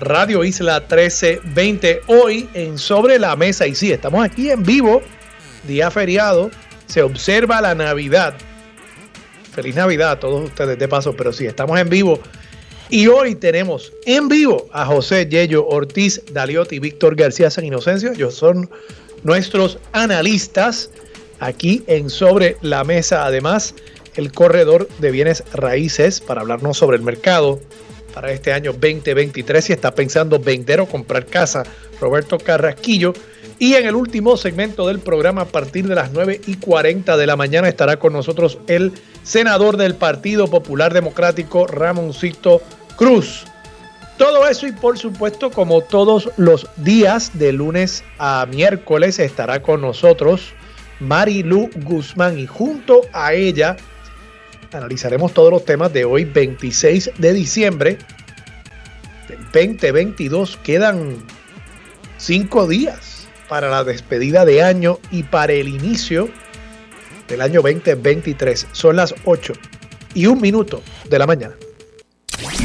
Radio Isla 1320. Hoy en Sobre la Mesa. Y sí, estamos aquí en vivo, día feriado. Se observa la Navidad. Feliz Navidad a todos ustedes de paso, pero sí, estamos en vivo. Y hoy tenemos en vivo a José Yello Ortiz, Daliotti y Víctor García San Inocencio. Ellos son nuestros analistas aquí en Sobre la Mesa. Además, el corredor de bienes raíces para hablarnos sobre el mercado para este año 2023. Si está pensando vender o comprar casa, Roberto Carrasquillo. Y en el último segmento del programa, a partir de las 9 y 40 de la mañana, estará con nosotros el senador del Partido Popular Democrático, Ramoncito Cruz. Todo eso y por supuesto, como todos los días, de lunes a miércoles, estará con nosotros Marilu Guzmán y junto a ella analizaremos todos los temas de hoy 26 de diciembre del 2022. Quedan cinco días para la despedida de año y para el inicio del año 2023. Son las 8 y un minuto de la mañana.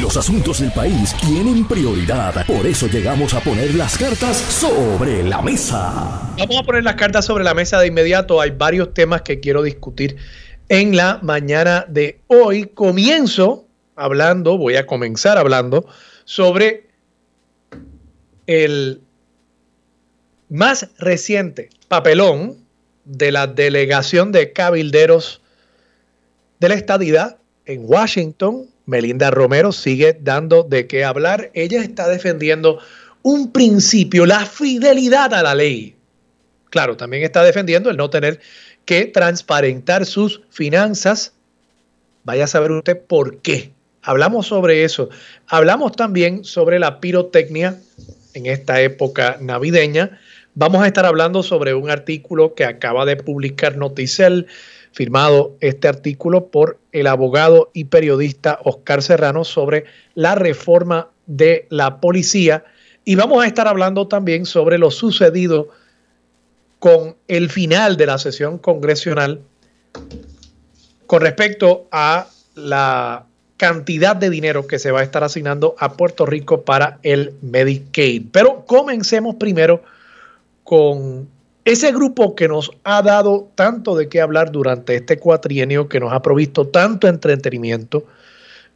Los asuntos del país tienen prioridad. Por eso llegamos a poner las cartas sobre la mesa. Vamos a poner las cartas sobre la mesa de inmediato. Hay varios temas que quiero discutir en la mañana de hoy. Comienzo hablando, voy a comenzar hablando sobre el más reciente papelón de la delegación de cabilderos de la estadidad en Washington Melinda Romero sigue dando de qué hablar. Ella está defendiendo un principio, la fidelidad a la ley. Claro, también está defendiendo el no tener que transparentar sus finanzas. Vaya a saber usted por qué. Hablamos sobre eso. Hablamos también sobre la pirotecnia en esta época navideña. Vamos a estar hablando sobre un artículo que acaba de publicar Noticel firmado este artículo por el abogado y periodista Oscar Serrano sobre la reforma de la policía. Y vamos a estar hablando también sobre lo sucedido con el final de la sesión congresional con respecto a la cantidad de dinero que se va a estar asignando a Puerto Rico para el Medicaid. Pero comencemos primero con ese grupo que nos ha dado tanto de qué hablar durante este cuatrienio, que nos ha provisto tanto entretenimiento,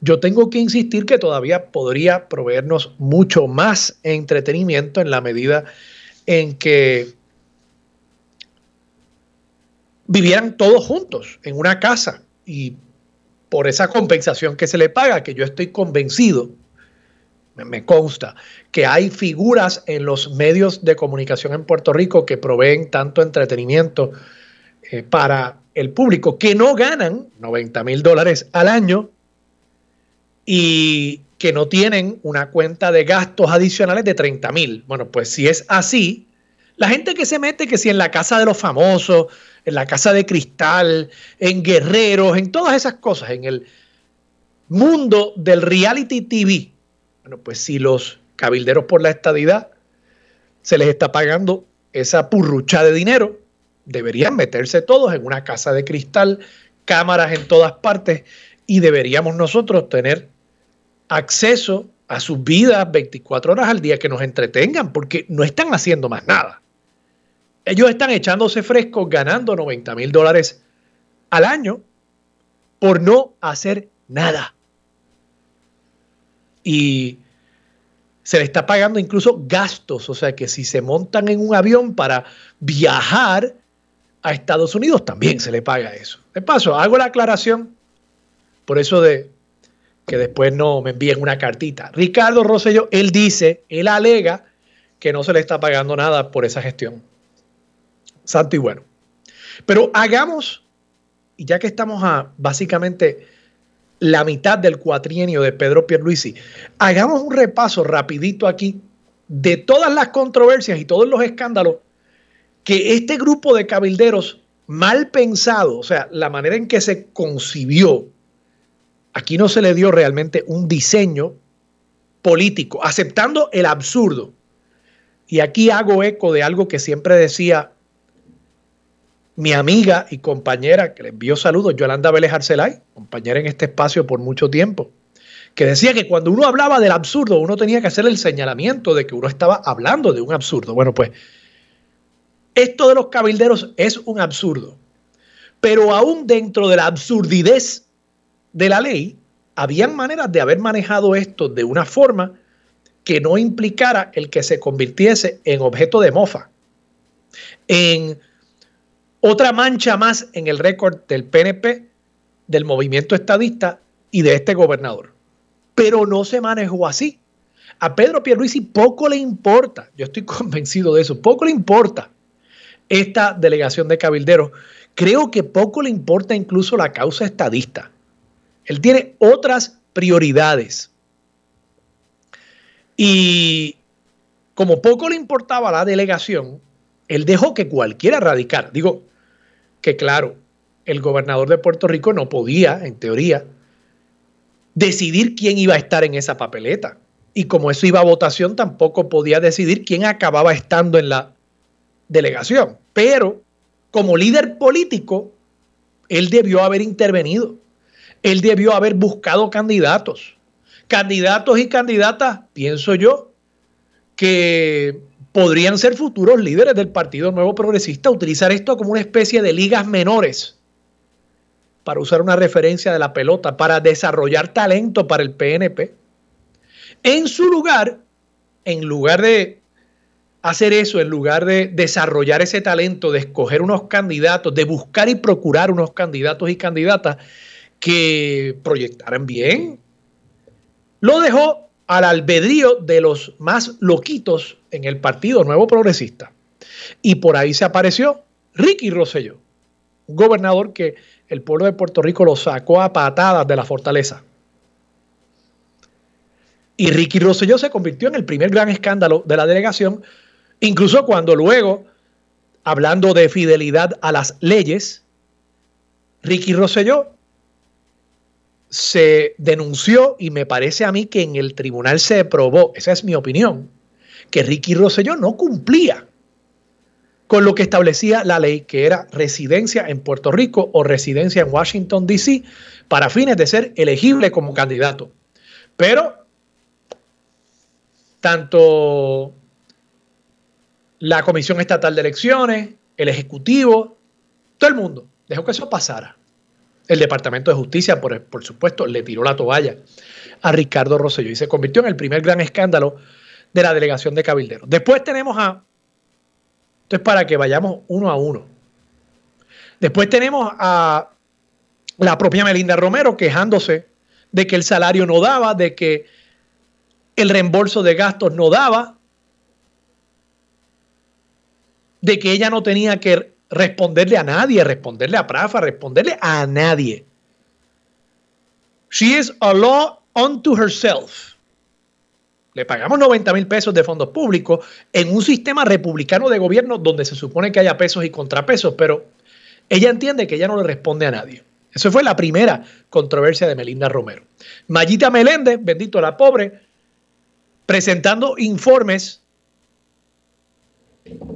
yo tengo que insistir que todavía podría proveernos mucho más entretenimiento en la medida en que vivieran todos juntos en una casa y por esa compensación que se le paga, que yo estoy convencido me consta que hay figuras en los medios de comunicación en Puerto Rico que proveen tanto entretenimiento eh, para el público que no ganan 90 mil dólares al año y que no tienen una cuenta de gastos adicionales de 30 mil. Bueno, pues si es así, la gente que se mete, que si en la casa de los famosos, en la casa de cristal, en guerreros, en todas esas cosas, en el mundo del reality TV, bueno, pues si los cabilderos por la estadidad se les está pagando esa purrucha de dinero, deberían meterse todos en una casa de cristal, cámaras en todas partes y deberíamos nosotros tener acceso a sus vidas 24 horas al día que nos entretengan, porque no están haciendo más nada. Ellos están echándose frescos, ganando 90 mil dólares al año por no hacer nada y se le está pagando incluso gastos, o sea que si se montan en un avión para viajar a Estados Unidos, también se le paga eso. De paso, hago la aclaración, por eso de que después no me envíen una cartita. Ricardo Rosselló, él dice, él alega que no se le está pagando nada por esa gestión. Santo y bueno. Pero hagamos, y ya que estamos a básicamente la mitad del cuatrienio de Pedro Pierluisi. Hagamos un repaso rapidito aquí de todas las controversias y todos los escándalos que este grupo de cabilderos mal pensado, o sea, la manera en que se concibió, aquí no se le dio realmente un diseño político, aceptando el absurdo. Y aquí hago eco de algo que siempre decía mi amiga y compañera, que le envío saludos, Yolanda Vélez Arcelay, compañera en este espacio por mucho tiempo, que decía que cuando uno hablaba del absurdo, uno tenía que hacer el señalamiento de que uno estaba hablando de un absurdo. Bueno, pues esto de los cabilderos es un absurdo. Pero aún dentro de la absurdidez de la ley, habían maneras de haber manejado esto de una forma que no implicara el que se convirtiese en objeto de mofa, en otra mancha más en el récord del PNP, del movimiento estadista y de este gobernador. Pero no se manejó así. A Pedro Pierluisi poco le importa, yo estoy convencido de eso, poco le importa esta delegación de cabilderos. Creo que poco le importa incluso la causa estadista. Él tiene otras prioridades. Y como poco le importaba la delegación, él dejó que cualquiera radicara. Digo que claro, el gobernador de Puerto Rico no podía, en teoría, decidir quién iba a estar en esa papeleta. Y como eso iba a votación, tampoco podía decidir quién acababa estando en la delegación. Pero como líder político, él debió haber intervenido. Él debió haber buscado candidatos. Candidatos y candidatas, pienso yo, que podrían ser futuros líderes del Partido Nuevo Progresista, utilizar esto como una especie de ligas menores, para usar una referencia de la pelota, para desarrollar talento para el PNP. En su lugar, en lugar de hacer eso en lugar de desarrollar ese talento, de escoger unos candidatos, de buscar y procurar unos candidatos y candidatas que proyectaran bien. Lo dejó al albedrío de los más loquitos en el Partido Nuevo Progresista. Y por ahí se apareció Ricky Rosselló, un gobernador que el pueblo de Puerto Rico lo sacó a patadas de la fortaleza. Y Ricky Rosselló se convirtió en el primer gran escándalo de la delegación Incluso cuando luego, hablando de fidelidad a las leyes, Ricky Rosselló se denunció y me parece a mí que en el tribunal se probó, esa es mi opinión, que Ricky Rosselló no cumplía con lo que establecía la ley, que era residencia en Puerto Rico o residencia en Washington, D.C., para fines de ser elegible como candidato. Pero tanto la Comisión Estatal de Elecciones, el Ejecutivo, todo el mundo dejó que eso pasara. El Departamento de Justicia, por, por supuesto, le tiró la toalla a Ricardo Rosselló y se convirtió en el primer gran escándalo de la delegación de cabilderos. Después tenemos a, esto es para que vayamos uno a uno. Después tenemos a la propia Melinda Romero quejándose de que el salario no daba, de que el reembolso de gastos no daba, de que ella no tenía que responderle a nadie, responderle a Prafa, responderle a nadie. She is a law unto herself. Le pagamos 90 mil pesos de fondos públicos en un sistema republicano de gobierno donde se supone que haya pesos y contrapesos, pero ella entiende que ella no le responde a nadie. Esa fue la primera controversia de Melinda Romero. Mayita Meléndez, bendito la pobre, presentando informes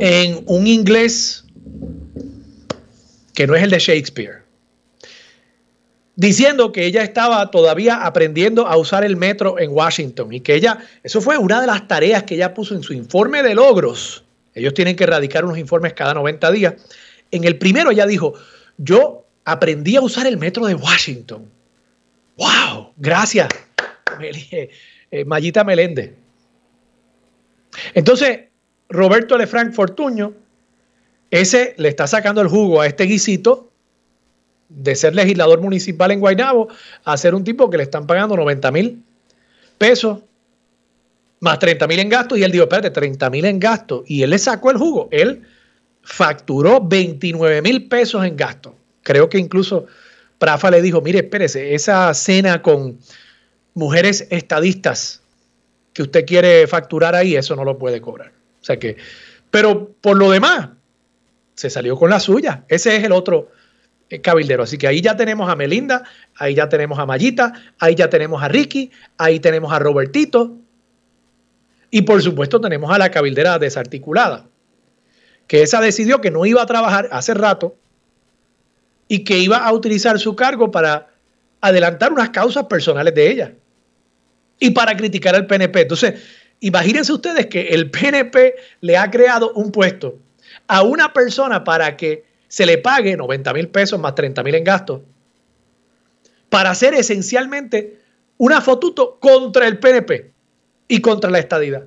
en un inglés que no es el de Shakespeare, diciendo que ella estaba todavía aprendiendo a usar el metro en Washington y que ella, eso fue una de las tareas que ella puso en su informe de logros. Ellos tienen que erradicar unos informes cada 90 días. En el primero ella dijo, yo aprendí a usar el metro de Washington. ¡Wow! Gracias, eh, Mayita Meléndez. Entonces, Roberto Lefranc Fortuño, ese le está sacando el jugo a este guisito de ser legislador municipal en Guaynabo a ser un tipo que le están pagando 90 mil pesos más 30 mil en gastos y él dijo, espérate, 30 mil en gastos y él le sacó el jugo, él facturó 29 mil pesos en gastos. Creo que incluso Prafa le dijo, mire, espérese, esa cena con mujeres estadistas que usted quiere facturar ahí, eso no lo puede cobrar. O sea que, pero por lo demás, se salió con la suya. Ese es el otro eh, cabildero. Así que ahí ya tenemos a Melinda, ahí ya tenemos a Mayita, ahí ya tenemos a Ricky, ahí tenemos a Robertito. Y por supuesto tenemos a la cabildera desarticulada, que esa decidió que no iba a trabajar hace rato y que iba a utilizar su cargo para adelantar unas causas personales de ella y para criticar al PNP. Entonces, imagínense ustedes que el PNP le ha creado un puesto a una persona para que se le pague 90 mil pesos más 30 mil en gastos para hacer esencialmente una fotuto contra el PNP y contra la estadidad.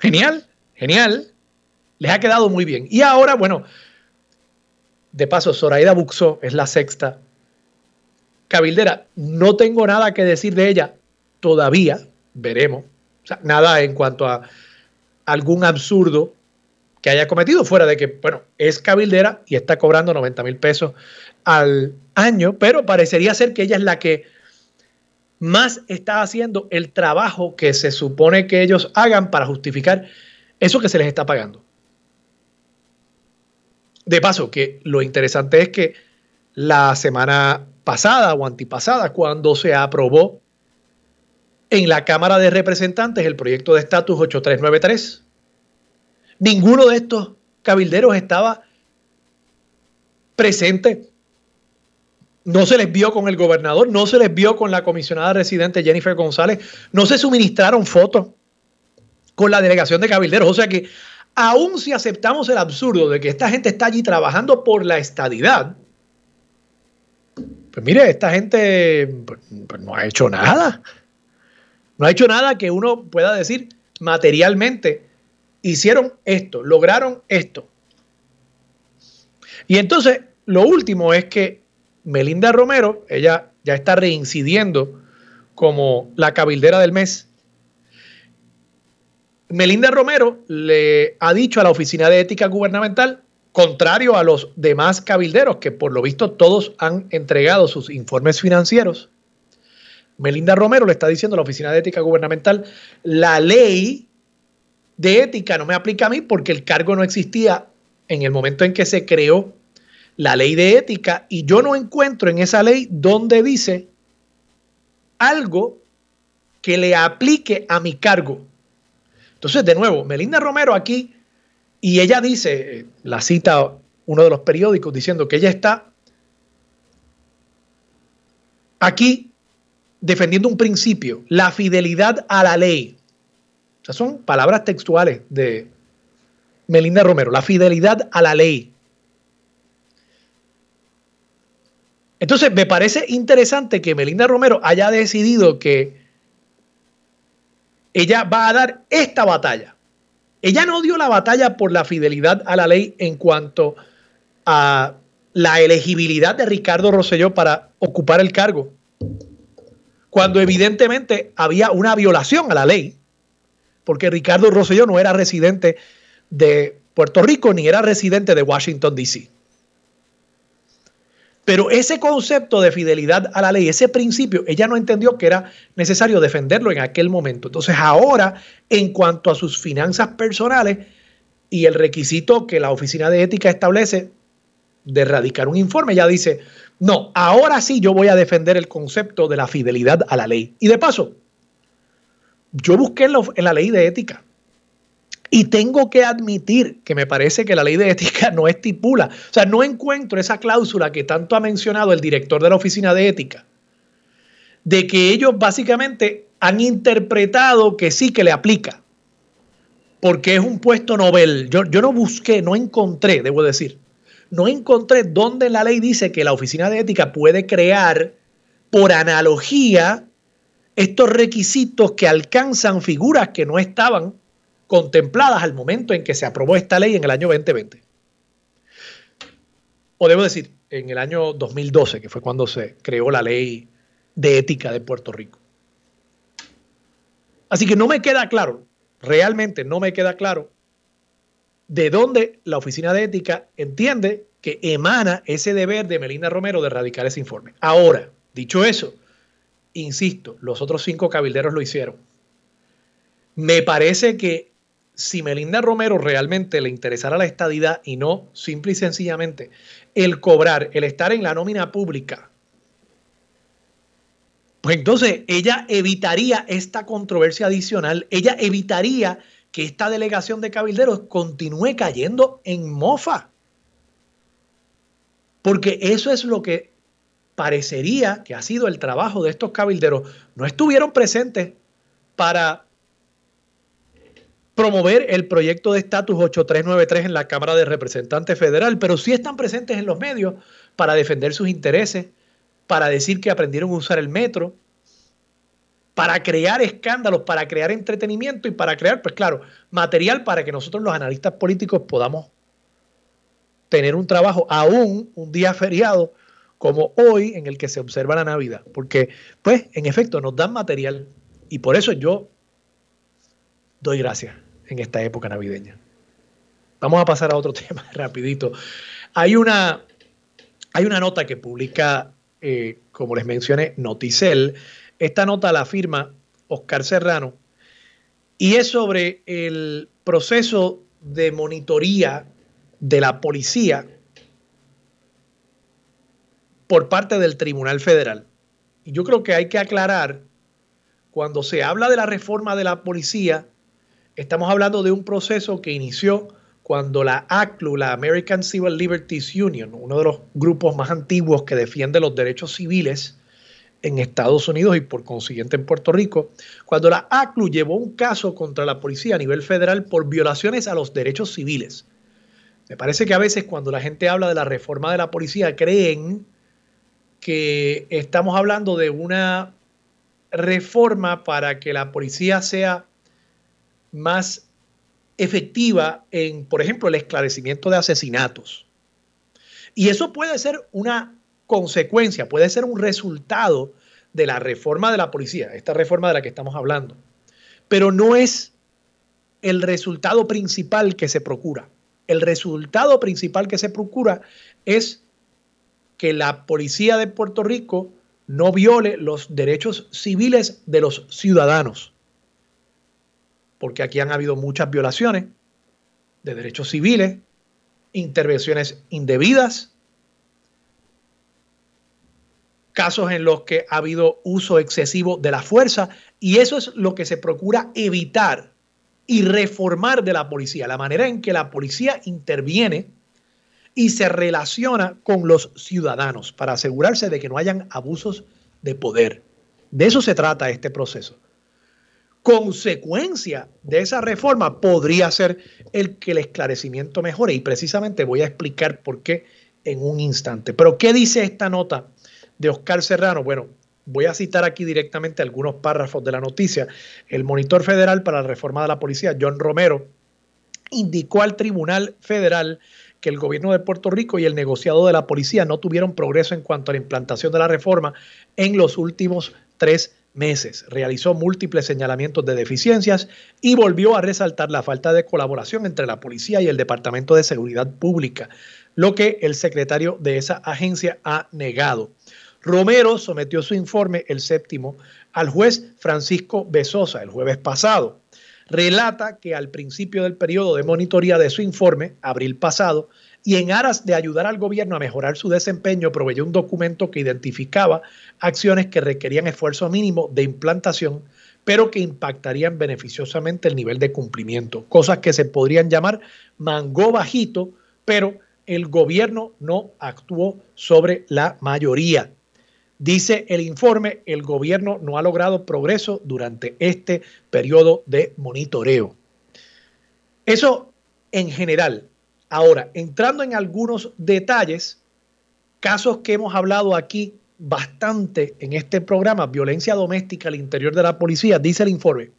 Genial, genial. Les ha quedado muy bien. Y ahora, bueno, de paso, Zoraida Buxó es la sexta cabildera. No tengo nada que decir de ella todavía, veremos. O sea, nada en cuanto a algún absurdo que haya cometido, fuera de que, bueno, es cabildera y está cobrando 90 mil pesos al año, pero parecería ser que ella es la que más está haciendo el trabajo que se supone que ellos hagan para justificar eso que se les está pagando. De paso, que lo interesante es que la semana pasada o antipasada, cuando se aprobó en la Cámara de Representantes el proyecto de estatus 8393, Ninguno de estos cabilderos estaba presente. No se les vio con el gobernador, no se les vio con la comisionada residente Jennifer González, no se suministraron fotos con la delegación de cabilderos. O sea que, aun si aceptamos el absurdo de que esta gente está allí trabajando por la estadidad, pues mire, esta gente pues, pues no ha hecho nada. No ha hecho nada que uno pueda decir materialmente hicieron esto, lograron esto. Y entonces, lo último es que Melinda Romero, ella ya está reincidiendo como la cabildera del mes. Melinda Romero le ha dicho a la Oficina de Ética Gubernamental, contrario a los demás cabilderos, que por lo visto todos han entregado sus informes financieros, Melinda Romero le está diciendo a la Oficina de Ética Gubernamental, la ley de ética no me aplica a mí porque el cargo no existía en el momento en que se creó la ley de ética y yo no encuentro en esa ley donde dice algo que le aplique a mi cargo. Entonces, de nuevo, Melinda Romero aquí, y ella dice, la cita uno de los periódicos diciendo que ella está aquí defendiendo un principio, la fidelidad a la ley son palabras textuales de Melinda Romero, la fidelidad a la ley. Entonces, me parece interesante que Melinda Romero haya decidido que ella va a dar esta batalla. Ella no dio la batalla por la fidelidad a la ley en cuanto a la elegibilidad de Ricardo Rosselló para ocupar el cargo, cuando evidentemente había una violación a la ley porque Ricardo Rosselló no era residente de Puerto Rico ni era residente de Washington, D.C. Pero ese concepto de fidelidad a la ley, ese principio, ella no entendió que era necesario defenderlo en aquel momento. Entonces ahora, en cuanto a sus finanzas personales y el requisito que la Oficina de Ética establece de radicar un informe, ella dice, no, ahora sí yo voy a defender el concepto de la fidelidad a la ley. Y de paso, yo busqué en, la ley de ética y tengo que admitir que me parece que la ley de ética no estipula, o sea, no encuentro esa cláusula que tanto ha mencionado el director de la oficina de ética, de que ellos básicamente han interpretado que sí que le aplica, porque es un puesto novel. Yo, yo no busqué, no encontré, debo decir, no encontré dónde la ley dice que la oficina de ética puede crear por analogía estos requisitos que alcanzan figuras que no estaban contempladas al momento en que se aprobó esta ley en el año 2020. O debo decir, en el año 2012, que fue cuando se creó la ley de ética de Puerto Rico. Así que no me queda claro, realmente no me queda claro, de dónde la Oficina de Ética entiende que emana ese deber de Melina Romero de erradicar ese informe. Ahora, dicho eso, Insisto, los otros cinco cabilderos lo hicieron. Me parece que si Melinda Romero realmente le interesara la estadidad y no simple y sencillamente el cobrar, el estar en la nómina pública, pues entonces ella evitaría esta controversia adicional, ella evitaría que esta delegación de cabilderos continúe cayendo en mofa. Porque eso es lo que parecería que ha sido el trabajo de estos cabilderos. No estuvieron presentes para promover el proyecto de estatus 8393 en la Cámara de Representantes Federal, pero sí están presentes en los medios para defender sus intereses, para decir que aprendieron a usar el metro, para crear escándalos, para crear entretenimiento y para crear, pues claro, material para que nosotros los analistas políticos podamos tener un trabajo, aún un día feriado como hoy en el que se observa la Navidad, porque pues en efecto nos dan material y por eso yo doy gracias en esta época navideña. Vamos a pasar a otro tema rapidito. Hay una, hay una nota que publica, eh, como les mencioné, Noticel. Esta nota la firma Oscar Serrano y es sobre el proceso de monitoría de la policía por parte del Tribunal Federal. Y yo creo que hay que aclarar, cuando se habla de la reforma de la policía, estamos hablando de un proceso que inició cuando la ACLU, la American Civil Liberties Union, uno de los grupos más antiguos que defiende los derechos civiles en Estados Unidos y por consiguiente en Puerto Rico, cuando la ACLU llevó un caso contra la policía a nivel federal por violaciones a los derechos civiles. Me parece que a veces cuando la gente habla de la reforma de la policía creen que estamos hablando de una reforma para que la policía sea más efectiva en, por ejemplo, el esclarecimiento de asesinatos. Y eso puede ser una consecuencia, puede ser un resultado de la reforma de la policía, esta reforma de la que estamos hablando. Pero no es el resultado principal que se procura. El resultado principal que se procura es que la policía de Puerto Rico no viole los derechos civiles de los ciudadanos. Porque aquí han habido muchas violaciones de derechos civiles, intervenciones indebidas, casos en los que ha habido uso excesivo de la fuerza y eso es lo que se procura evitar y reformar de la policía, la manera en que la policía interviene y se relaciona con los ciudadanos para asegurarse de que no hayan abusos de poder. De eso se trata este proceso. Consecuencia de esa reforma podría ser el que el esclarecimiento mejore y precisamente voy a explicar por qué en un instante. Pero ¿qué dice esta nota de Oscar Serrano? Bueno, voy a citar aquí directamente algunos párrafos de la noticia. El monitor federal para la reforma de la policía, John Romero, indicó al Tribunal Federal que el gobierno de Puerto Rico y el negociado de la policía no tuvieron progreso en cuanto a la implantación de la reforma en los últimos tres meses. Realizó múltiples señalamientos de deficiencias y volvió a resaltar la falta de colaboración entre la policía y el Departamento de Seguridad Pública, lo que el secretario de esa agencia ha negado. Romero sometió su informe, el séptimo, al juez Francisco Besosa el jueves pasado relata que al principio del periodo de monitoría de su informe, abril pasado, y en aras de ayudar al gobierno a mejorar su desempeño, proveyó un documento que identificaba acciones que requerían esfuerzo mínimo de implantación, pero que impactarían beneficiosamente el nivel de cumplimiento, cosas que se podrían llamar mango bajito, pero el gobierno no actuó sobre la mayoría. Dice el informe, el gobierno no ha logrado progreso durante este periodo de monitoreo. Eso en general. Ahora, entrando en algunos detalles, casos que hemos hablado aquí bastante en este programa, violencia doméstica al interior de la policía, dice el informe,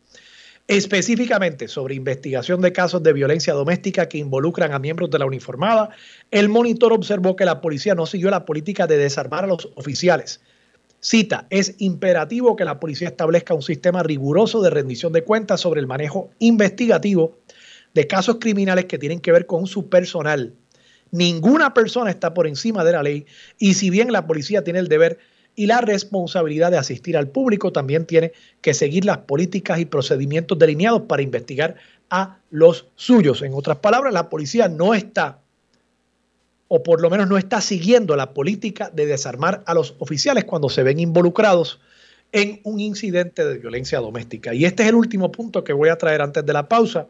específicamente sobre investigación de casos de violencia doméstica que involucran a miembros de la uniformada, el monitor observó que la policía no siguió la política de desarmar a los oficiales Cita, es imperativo que la policía establezca un sistema riguroso de rendición de cuentas sobre el manejo investigativo de casos criminales que tienen que ver con su personal. Ninguna persona está por encima de la ley y si bien la policía tiene el deber y la responsabilidad de asistir al público, también tiene que seguir las políticas y procedimientos delineados para investigar a los suyos. En otras palabras, la policía no está, o por lo menos no está siguiendo la política de desarmar a los oficiales cuando se ven involucrados en un incidente de violencia doméstica. Y este es el último punto que voy a traer antes de la pausa.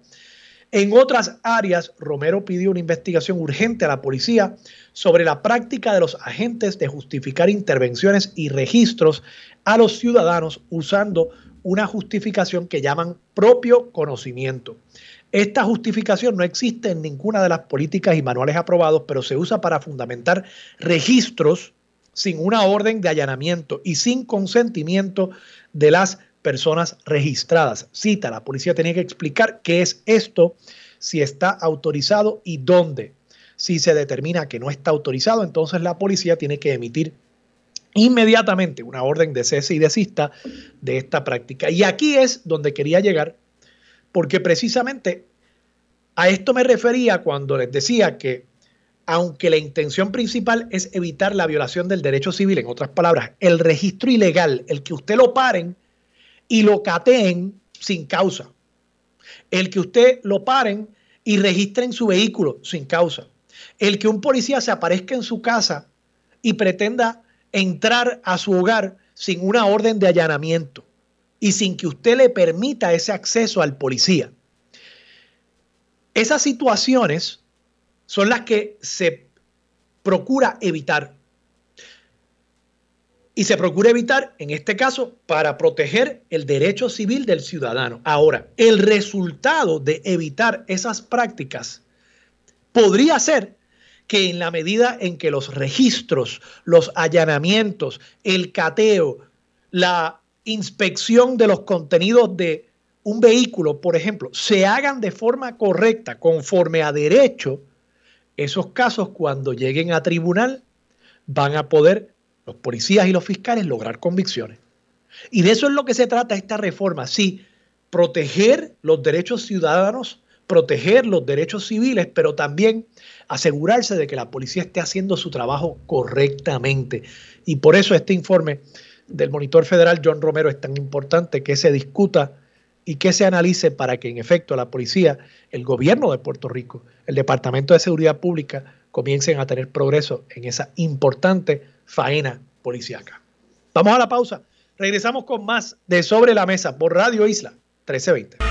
En otras áreas, Romero pidió una investigación urgente a la policía sobre la práctica de los agentes de justificar intervenciones y registros a los ciudadanos usando una justificación que llaman propio conocimiento. Esta justificación no existe en ninguna de las políticas y manuales aprobados, pero se usa para fundamentar registros sin una orden de allanamiento y sin consentimiento de las personas registradas. Cita, la policía tenía que explicar qué es esto, si está autorizado y dónde. Si se determina que no está autorizado, entonces la policía tiene que emitir inmediatamente una orden de cese y desista de esta práctica. Y aquí es donde quería llegar, porque precisamente a esto me refería cuando les decía que aunque la intención principal es evitar la violación del derecho civil, en otras palabras, el registro ilegal, el que usted lo paren y lo cateen sin causa, el que usted lo paren y registren su vehículo sin causa, el que un policía se aparezca en su casa y pretenda entrar a su hogar sin una orden de allanamiento y sin que usted le permita ese acceso al policía. Esas situaciones son las que se procura evitar. Y se procura evitar, en este caso, para proteger el derecho civil del ciudadano. Ahora, el resultado de evitar esas prácticas podría ser que en la medida en que los registros, los allanamientos, el cateo, la inspección de los contenidos de un vehículo, por ejemplo, se hagan de forma correcta, conforme a derecho, esos casos cuando lleguen a tribunal van a poder los policías y los fiscales lograr convicciones. Y de eso es lo que se trata esta reforma, sí, proteger los derechos ciudadanos, proteger los derechos civiles, pero también asegurarse de que la policía esté haciendo su trabajo correctamente. Y por eso este informe del monitor federal John Romero es tan importante que se discuta y que se analice para que en efecto la policía, el gobierno de Puerto Rico, el Departamento de Seguridad Pública comiencen a tener progreso en esa importante faena policíaca. Vamos a la pausa. Regresamos con más de Sobre la Mesa por Radio Isla 1320.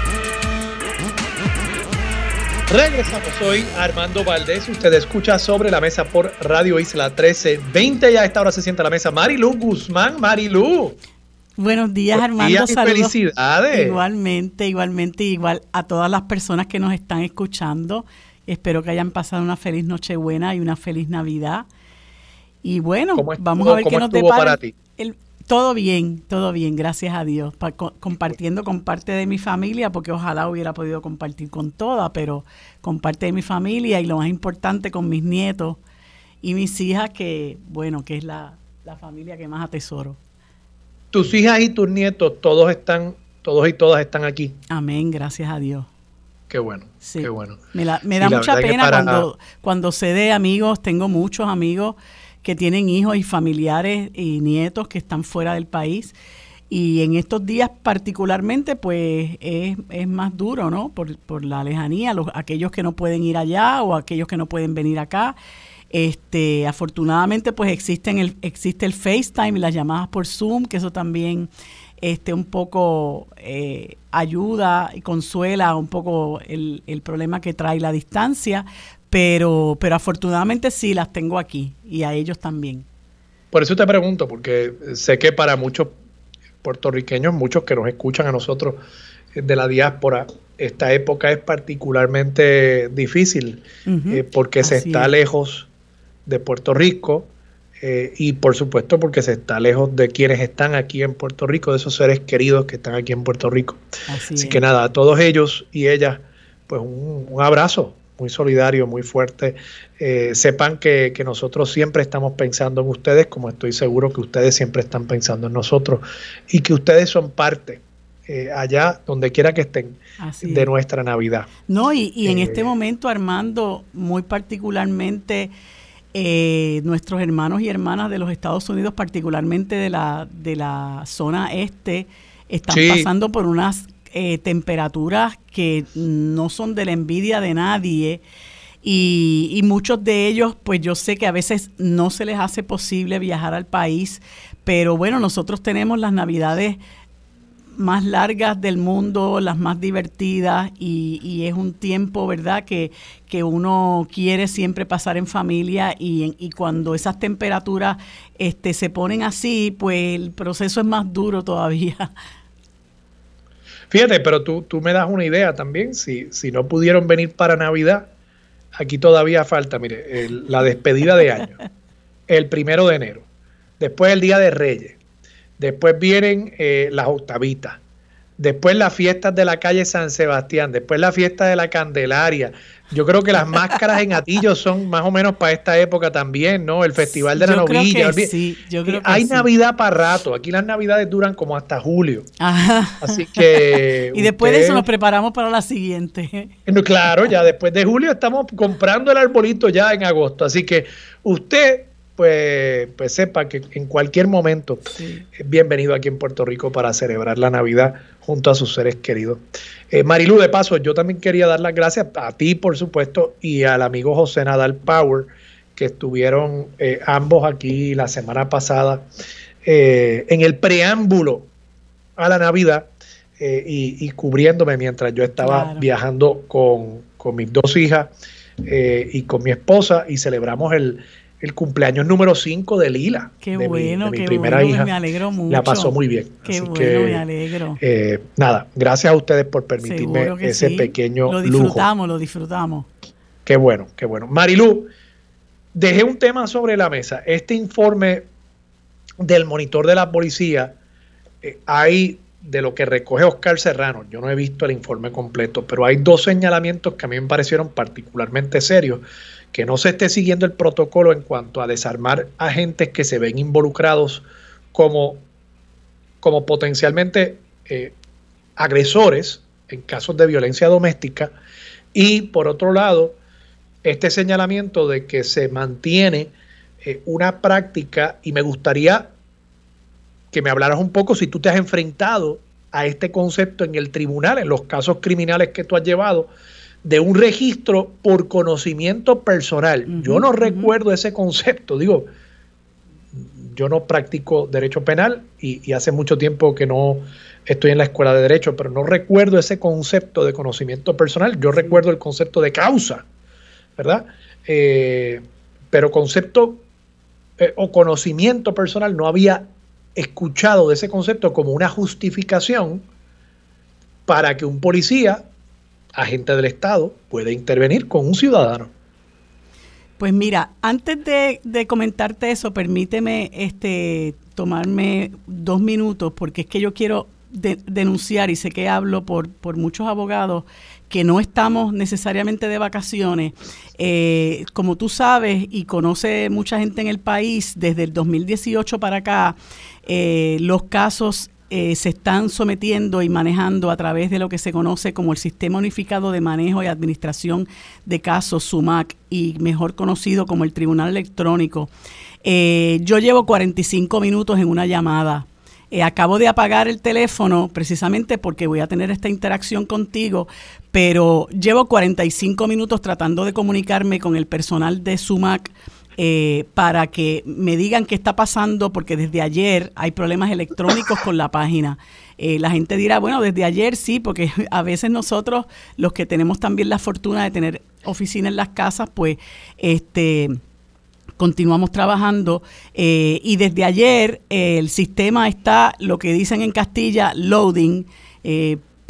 Regresamos, soy Armando Valdés. Usted escucha sobre la mesa por Radio Isla 1320. Ya a esta hora se sienta la mesa Marilu Guzmán. Marilu. Buenos días, Armando. Saludos. Felicidades. Igualmente, igualmente, igual a todas las personas que nos están escuchando. Espero que hayan pasado una feliz Nochebuena y una feliz Navidad. Y bueno, vamos a ver qué nos depara. Para ti? Todo bien, todo bien, gracias a Dios. compartiendo con parte de mi familia, porque ojalá hubiera podido compartir con toda, pero con parte de mi familia y lo más importante con mis nietos y mis hijas, que bueno, que es la, la familia que más atesoro tus hijas y tus nietos, todos están, todos y todas están aquí. Amén, gracias a Dios. Qué bueno, qué bueno. Me, da mucha pena cuando, cuando sé de amigos, tengo muchos amigos que tienen hijos y familiares y nietos que están fuera del país. Y en estos días particularmente, pues es, es más duro, ¿no? Por, por la lejanía, los, aquellos que no pueden ir allá o aquellos que no pueden venir acá. Este, afortunadamente, pues existen el, existe el FaceTime y las llamadas por Zoom, que eso también este, un poco eh, ayuda y consuela un poco el, el, problema que trae la distancia, pero, pero afortunadamente sí las tengo aquí y a ellos también. Por eso te pregunto, porque sé que para muchos puertorriqueños, muchos que nos escuchan a nosotros de la diáspora, esta época es particularmente difícil eh, porque se está lejos de Puerto Rico eh, y por supuesto porque se está lejos de quienes están aquí en Puerto Rico, de esos seres queridos que están aquí en Puerto Rico. Así, que nada, a todos ellos y ellas, pues un, abrazo muy solidario, muy fuerte. Eh, sepan que, nosotros siempre estamos pensando en ustedes, como estoy seguro que ustedes siempre están pensando en nosotros, y que ustedes son parte eh, allá, donde quiera que estén, de nuestra Navidad. No, y, y en este momento, Armando, muy particularmente eh, nuestros hermanos y hermanas de los Estados Unidos, particularmente de la, de la zona este, están pasando por unas eh, temperaturas que no son de la envidia de nadie. Y, muchos de ellos, pues yo sé que a veces no se les hace posible viajar al país, pero bueno, nosotros tenemos las navidades más largas del mundo, las más divertidas y, es un tiempo, ¿verdad?, que, que, uno quiere siempre pasar en familia y, y, cuando esas temperaturas este, se ponen así, pues el proceso es más duro todavía. Fíjate, pero tú, tú me das una idea también, si, si no pudieron venir para Navidad, aquí todavía falta, mire, la despedida de año, el primero de enero, después el Día de Reyes, después vienen eh, las octavitas, después las fiestas de la calle San Sebastián, después la fiesta de la Candelaria. Yo creo que las máscaras en Atillo son más o menos para esta época también, ¿no? El Festival de la Novilla. sí, yo creo que Hay Navidad para rato. Aquí las Navidades duran como hasta julio. Así que. y después de eso nos preparamos para la siguiente. Claro, ya después de julio estamos comprando el arbolito ya en agosto. Así que usted pues, pues sepa que en cualquier momento es bienvenido aquí en Puerto Rico para celebrar la Navidad junto a sus seres queridos. Eh, Marilu, de paso, yo también quería dar las gracias a ti, por supuesto, y al amigo José Nadal Power, que estuvieron eh, ambos aquí la semana pasada eh, en el preámbulo a la Navidad y, cubriéndome mientras yo estaba viajando con, con mis dos hijas y con mi esposa y celebramos el, el cumpleaños número 5 de Lila. Qué bueno, qué primera bueno, hija. Me alegro mucho. La pasó muy bien. Qué bueno, me alegro. Eh, nada, gracias a ustedes por permitirme ese pequeño Lo disfrutamos, lo disfrutamos. Qué bueno, qué bueno. Marilu, dejé un tema sobre la mesa. Este informe del monitor de la policía, eh, hay de lo que recoge Oscar Serrano, yo no he visto el informe completo, pero hay dos señalamientos que a mí me parecieron particularmente serios que no se esté siguiendo el protocolo en cuanto a desarmar agentes que se ven involucrados como, como potencialmente eh, agresores en casos de violencia doméstica. Y por otro lado este señalamiento de que se mantiene eh, una práctica y me gustaría que me hablaras un poco si tú te has enfrentado a este concepto en el tribunal, en los casos criminales que tú has llevado, de un registro por conocimiento personal. yo no recuerdo ese concepto, digo, yo no practico derecho penal y, hace mucho tiempo que no estoy en la escuela de derecho, pero no recuerdo ese concepto de conocimiento personal, yo recuerdo el concepto de causa, ¿verdad? Eh, pero concepto eh, o conocimiento personal no había escuchado de ese concepto como una justificación para que un policía agente del Estado puede intervenir con un ciudadano. Pues mira, antes de, comentarte eso, permíteme este, tomarme dos minutos, porque es que yo quiero denunciar, y sé que hablo por, muchos abogados, que no estamos necesariamente de vacaciones. Eh, como tú sabes y conoce mucha gente en el país, desde el 2018 para acá, eh, los casos eh, se están sometiendo y manejando a través de lo que se conoce como el Sistema Unificado de Manejo y Administración de Casos, SUMAC, y mejor conocido como el Tribunal Electrónico. Eh, yo llevo 45 minutos en una llamada. Eh, acabo de apagar el teléfono precisamente porque voy a tener esta interacción contigo, pero llevo 45 minutos tratando de comunicarme con el personal de SUMAC eh, para que me digan qué está pasando, porque desde ayer hay problemas electrónicos con la página. Eh, la gente dirá, bueno, desde ayer sí, porque a veces nosotros, los que tenemos también la fortuna de tener oficina en las casas, pues este continuamos trabajando eh, y desde ayer el sistema está, lo que dicen en Castilla, loading.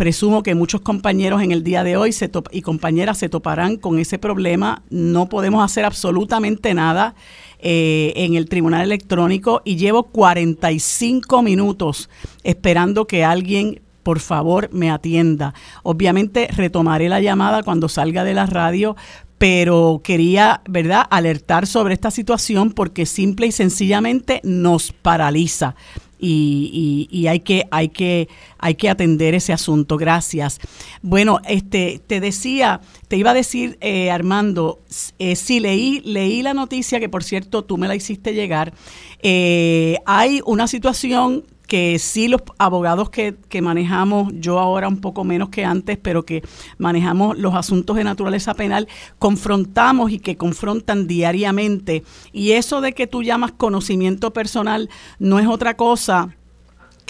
Presumo que muchos compañeros en el día de hoy se y compañeras se toparán con ese problema. No podemos hacer absolutamente nada eh, en el tribunal electrónico y llevo 45 minutos esperando que alguien por favor me atienda. Obviamente retomaré la llamada cuando salga de la radio, pero quería, ¿verdad?, alertar sobre esta situación porque simple y sencillamente nos paraliza y, y, hay que hay que hay que atender ese asunto. Gracias. Bueno este te decía te iba a decir eh, Armando eh, sí leí leí la noticia que por cierto tú me la hiciste llegar. Eh, hay una situación que sí los abogados que, que manejamos, yo ahora un poco menos que antes, pero que manejamos los asuntos de naturaleza penal, confrontamos y que confrontan diariamente. Y eso de que tú llamas conocimiento personal no es otra cosa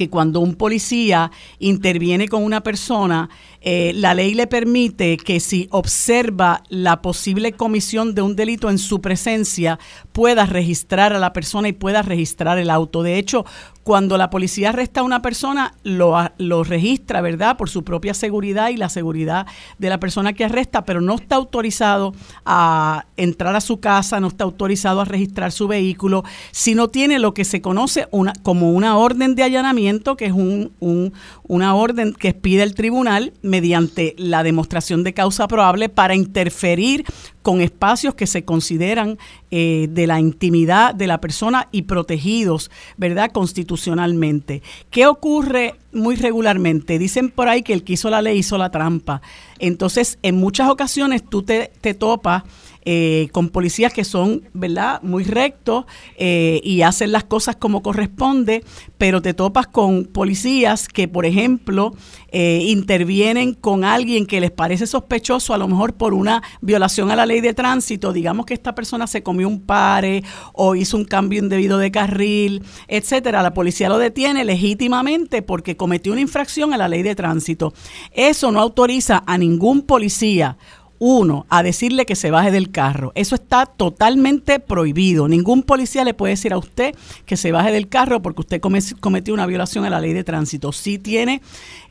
que cuando un policía interviene con una persona, eh, la ley le permite que si observa la posible comisión de un delito en su presencia, pueda registrar a la persona y pueda registrar el auto. De hecho, cuando la policía arresta a una persona, lo, registra, ¿verdad? Por su propia seguridad y la seguridad de la persona que arresta, pero no está autorizado a entrar a su casa, no está autorizado a registrar su vehículo, si no tiene lo que se conoce como una orden de allanamiento, que es un, un, una orden que pide el tribunal mediante la demostración de causa probable para interferir con espacios que se consideran eh, de la intimidad de la persona y protegidos, ¿verdad? Constitucionalmente. ¿Qué ocurre muy regularmente? Dicen por ahí que el que hizo la ley hizo la trampa. Entonces, en muchas ocasiones tú te, te topas eh, con policías que son, ¿verdad?, muy rectos eh, y hacen las cosas como corresponde, pero te topas con policías que, por ejemplo, eh, intervienen con alguien que les parece sospechoso, a lo mejor por una violación a la ley de tránsito, digamos que esta persona se comió un pare o hizo un cambio indebido de carril, etcétera. La policía lo detiene legítimamente porque cometió una infracción a la ley de tránsito. Eso no autoriza a ningún policía uno, a decirle que se baje del carro. Eso está totalmente prohibido. Ningún policía le puede decir a usted que se baje del carro porque usted cometió una violación a la ley de tránsito. Sí tiene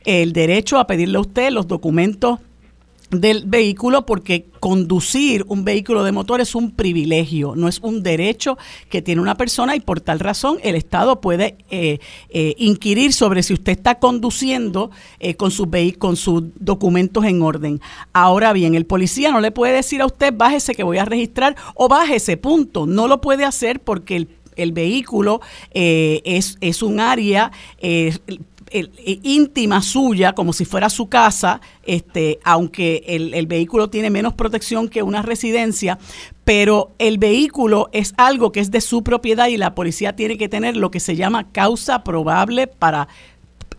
el derecho a pedirle a usted los documentos del vehículo porque conducir un vehículo de motor es un privilegio, no es un derecho que tiene una persona y por tal razón el Estado puede eh, eh, inquirir sobre si usted está conduciendo eh, con, sus con sus documentos en orden. Ahora bien, el policía no le puede decir a usted bájese que voy a registrar o bájese, punto. No lo puede hacer porque el el vehículo es, es, un área eh, íntima suya, como si fuera su casa, este, aunque el, el vehículo tiene menos protección que una residencia, pero el vehículo es algo que es de su propiedad y la policía tiene que tener lo que se llama causa probable para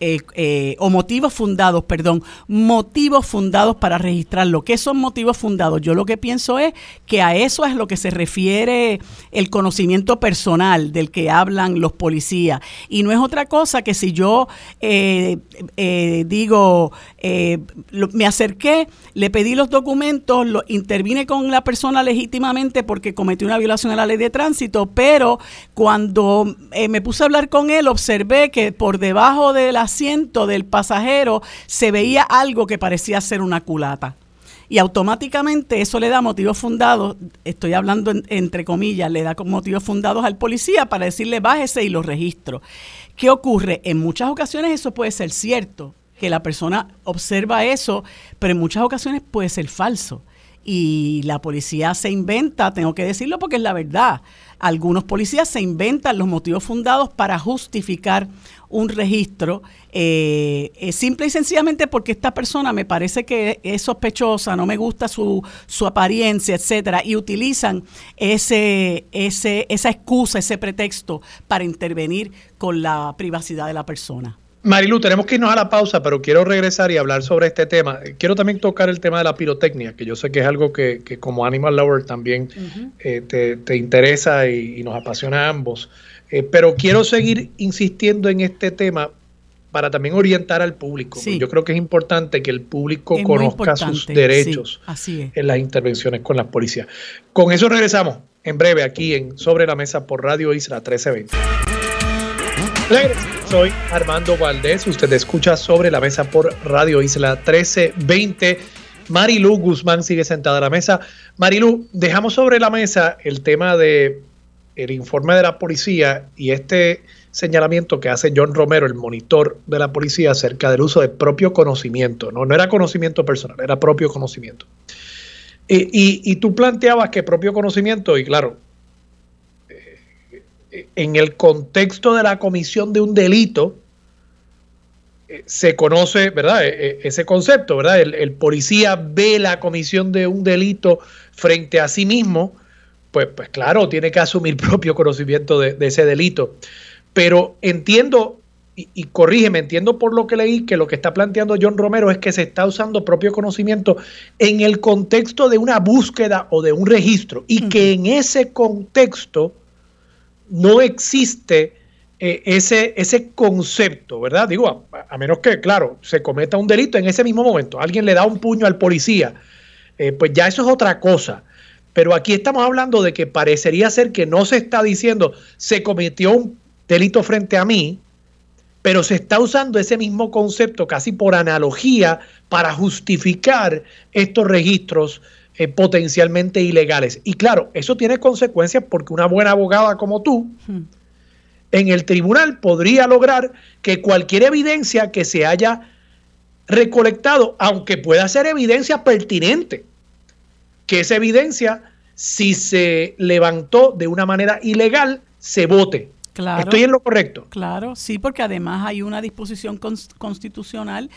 eh, eh, o motivos fundados, perdón, motivos fundados para registrarlo. ¿Qué son motivos fundados? Yo lo que pienso es que a eso es lo que se refiere el conocimiento personal del que hablan los policías. Y no es otra cosa que si yo eh, digo, me acerqué, le pedí los documentos, lo, intervine con la persona legítimamente porque cometió una violación a la ley de tránsito, pero cuando me puse a hablar con él, observé que por debajo de las asiento del pasajero se veía algo que parecía ser una culata. Y automáticamente eso le da motivos fundados, estoy hablando entre comillas, le da motivos fundados al policía para decirle bájese y lo registro. ¿Qué ocurre? En muchas ocasiones eso puede ser cierto, que la persona observa eso, pero en muchas ocasiones puede ser falso. Y la policía se inventa, tengo que decirlo porque es la verdad, algunos policías se inventan los motivos fundados para justificar un registro, eh, simple y sencillamente porque esta persona me parece que es sospechosa, no me gusta su, su apariencia, etcétera, y utilizan ese, ese, esa excusa, ese pretexto para intervenir con la privacidad de la persona. Marilu, tenemos que irnos a la pausa, pero quiero regresar y hablar sobre este tema. Quiero también tocar el tema de la pirotecnia, que yo sé que es algo que, como Animal Lover también eh, te, interesa y, nos apasiona a ambos. Eh, pero quiero seguir insistiendo en este tema para también orientar al público. Yo creo que es importante que el público conozca sus derechos en las intervenciones con las policías. Con eso regresamos en breve aquí en Sobre la Mesa por Radio Isla 1320. Soy Armando Valdés. Usted escucha sobre la mesa por Radio Isla 1320. Marilu Guzmán sigue sentada a la mesa. Marilu, dejamos sobre la mesa el tema de el informe de la policía y este señalamiento que hace John Romero, el monitor de la policía, acerca del uso de propio conocimiento. No, no era conocimiento personal, era propio conocimiento. Y, y tú planteabas que propio conocimiento, y claro, en el contexto de la comisión de un delito, eh, se conoce, ¿verdad? E, e, ese concepto, ¿verdad? El, policía ve la comisión de un delito frente a sí mismo, pues, pues claro, tiene que asumir propio conocimiento de, ese delito. Pero entiendo y, corrígeme, entiendo por lo que leí que lo que está planteando John Romero es que se está usando propio conocimiento en el contexto de una búsqueda o de un registro y que en ese contexto no existe eh, ese, ese concepto, ¿verdad? Digo, a, menos que, claro, se cometa un delito en ese mismo momento, alguien le da un puño al policía, eh, pues ya eso es otra cosa. Pero aquí estamos hablando de que parecería ser que no se está diciendo se cometió un delito frente a mí, pero se está usando ese mismo concepto casi por analogía para justificar estos registros eh, potencialmente ilegales. Y claro, eso tiene consecuencias porque una buena abogada como tú hmm. en el tribunal podría lograr que cualquier evidencia que se haya recolectado, aunque pueda ser evidencia pertinente, que esa evidencia, si se levantó de una manera ilegal, se vote. Claro, Estoy en lo correcto. Claro, sí, porque además hay una disposición constitucional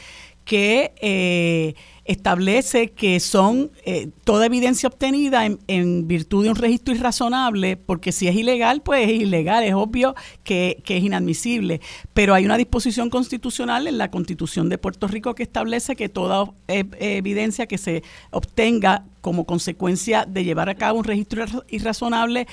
que eh, establece que son eh, toda evidencia obtenida en, virtud de un registro irrazonable, porque si es ilegal, pues es ilegal, es obvio que, es inadmisible. Pero hay una disposición constitucional en la Constitución de Puerto Rico que establece que toda eh, evidencia que se obtenga como consecuencia de llevar a cabo un registro irrazonable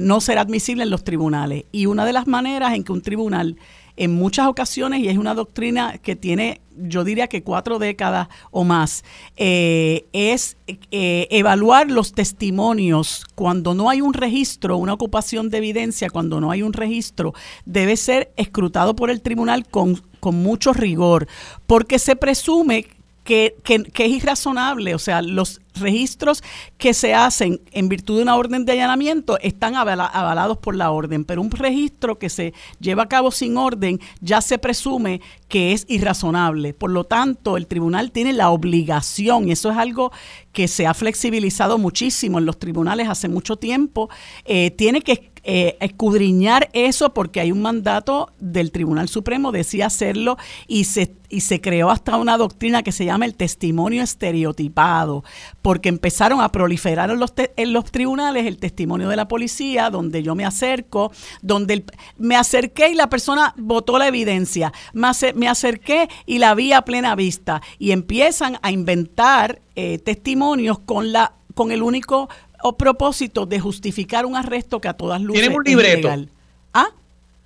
no será admisible en los tribunales. Y una de las maneras en que un tribunal en muchas ocasiones, y es una doctrina que tiene, yo diría que cuatro décadas o más, eh, es eh, evaluar los testimonios. Cuando no hay un registro, una ocupación de evidencia, cuando no hay un registro, debe ser escrutado por el tribunal con, con mucho rigor, porque se presume que, es irrazonable. O sea, los registros que se hacen en virtud de una orden de allanamiento están avalados por la orden, pero un registro que se lleva a cabo sin orden ya se presume que es irrazonable. Por lo tanto, el tribunal tiene la obligación, y eso es algo que se ha flexibilizado muchísimo en los tribunales hace mucho tiempo, eh, tiene que eh, escudriñar eso porque hay un mandato del Tribunal Supremo, decía hacerlo, y se, y se creó hasta una doctrina que se llama el testimonio estereotipado, porque empezaron a proliferar en los, en los tribunales el testimonio de la policía, donde yo me acerco, donde me acerqué y la persona votó la evidencia, me, me acerqué y la vi a plena vista, y empiezan a inventar eh, testimonios con la con el único o propósito de justificar un arresto que a todas luces Tienen un libreto. es ¿Ah?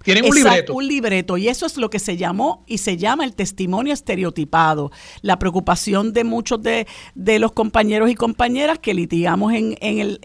Tienen un libreto. Un libreto. Y eso es lo que se llamó y se llama el testimonio estereotipado. La preocupación de muchos de, los compañeros y compañeras que litigamos en, el,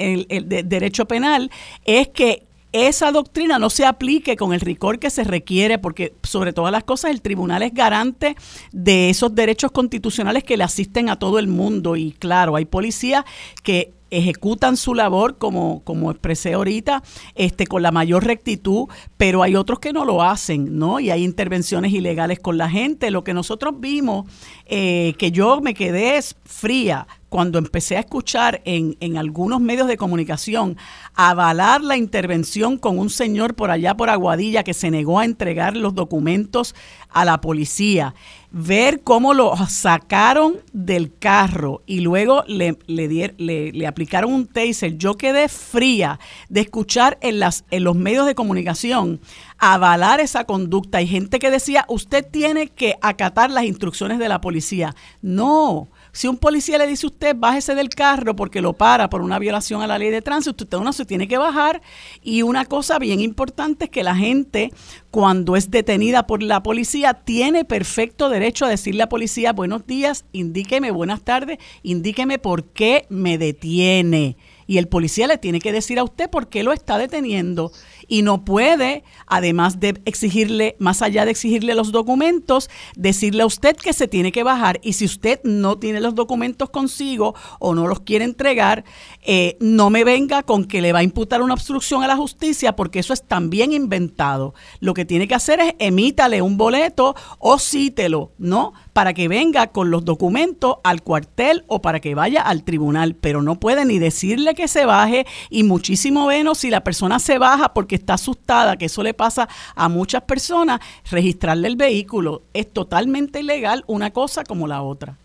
derecho penal es que esa doctrina no se aplique con el rigor que se requiere, porque sobre todas las cosas el tribunal es garante de esos derechos constitucionales que le asisten a todo el mundo. Y claro, hay policías que ejecutan su labor, como, como expresé ahorita, este, con la mayor rectitud, pero hay otros que no lo hacen, ¿no? Y hay intervenciones ilegales con la gente. Lo que nosotros vimos, eh, que yo me quedé fría cuando empecé a escuchar en, en, algunos medios de comunicación avalar la intervención con un señor por allá por Aguadilla que se negó a entregar los documentos a la policía, ver cómo lo sacaron del carro y luego le, le, le, aplicaron un taser, yo quedé fría de escuchar en, las, en los medios de comunicación avalar esa conducta. Hay gente que decía, usted tiene que acatar las instrucciones de la policía. No, si un policía le dice a usted, bájese del carro porque lo para por una violación a la ley de tránsito, usted no se tiene que bajar. Y una cosa bien importante es que la gente, cuando es detenida por la policía, tiene perfecto derecho a decirle a la policía, buenos días, indíqueme, buenas tardes, indíqueme por qué me detiene. Y el policía le tiene que decir a usted por qué lo está deteniendo y no puede, además de exigirle, más allá de exigirle los documentos, decirle a usted que se tiene que bajar y si usted no tiene los documentos consigo o no los quiere entregar, eh, no me venga con que le va a imputar una obstrucción a la justicia porque eso es también inventado. Lo que tiene que hacer es emítale un boleto o cítelo, ¿no? Para que venga con los documentos al cuartel o para que vaya al tribunal, pero no puede ni decirle que se baje y muchísimo menos si la persona se baja porque está asustada, que eso le pasa a muchas personas, registrarle el vehículo. Es totalmente ilegal una cosa como la otra.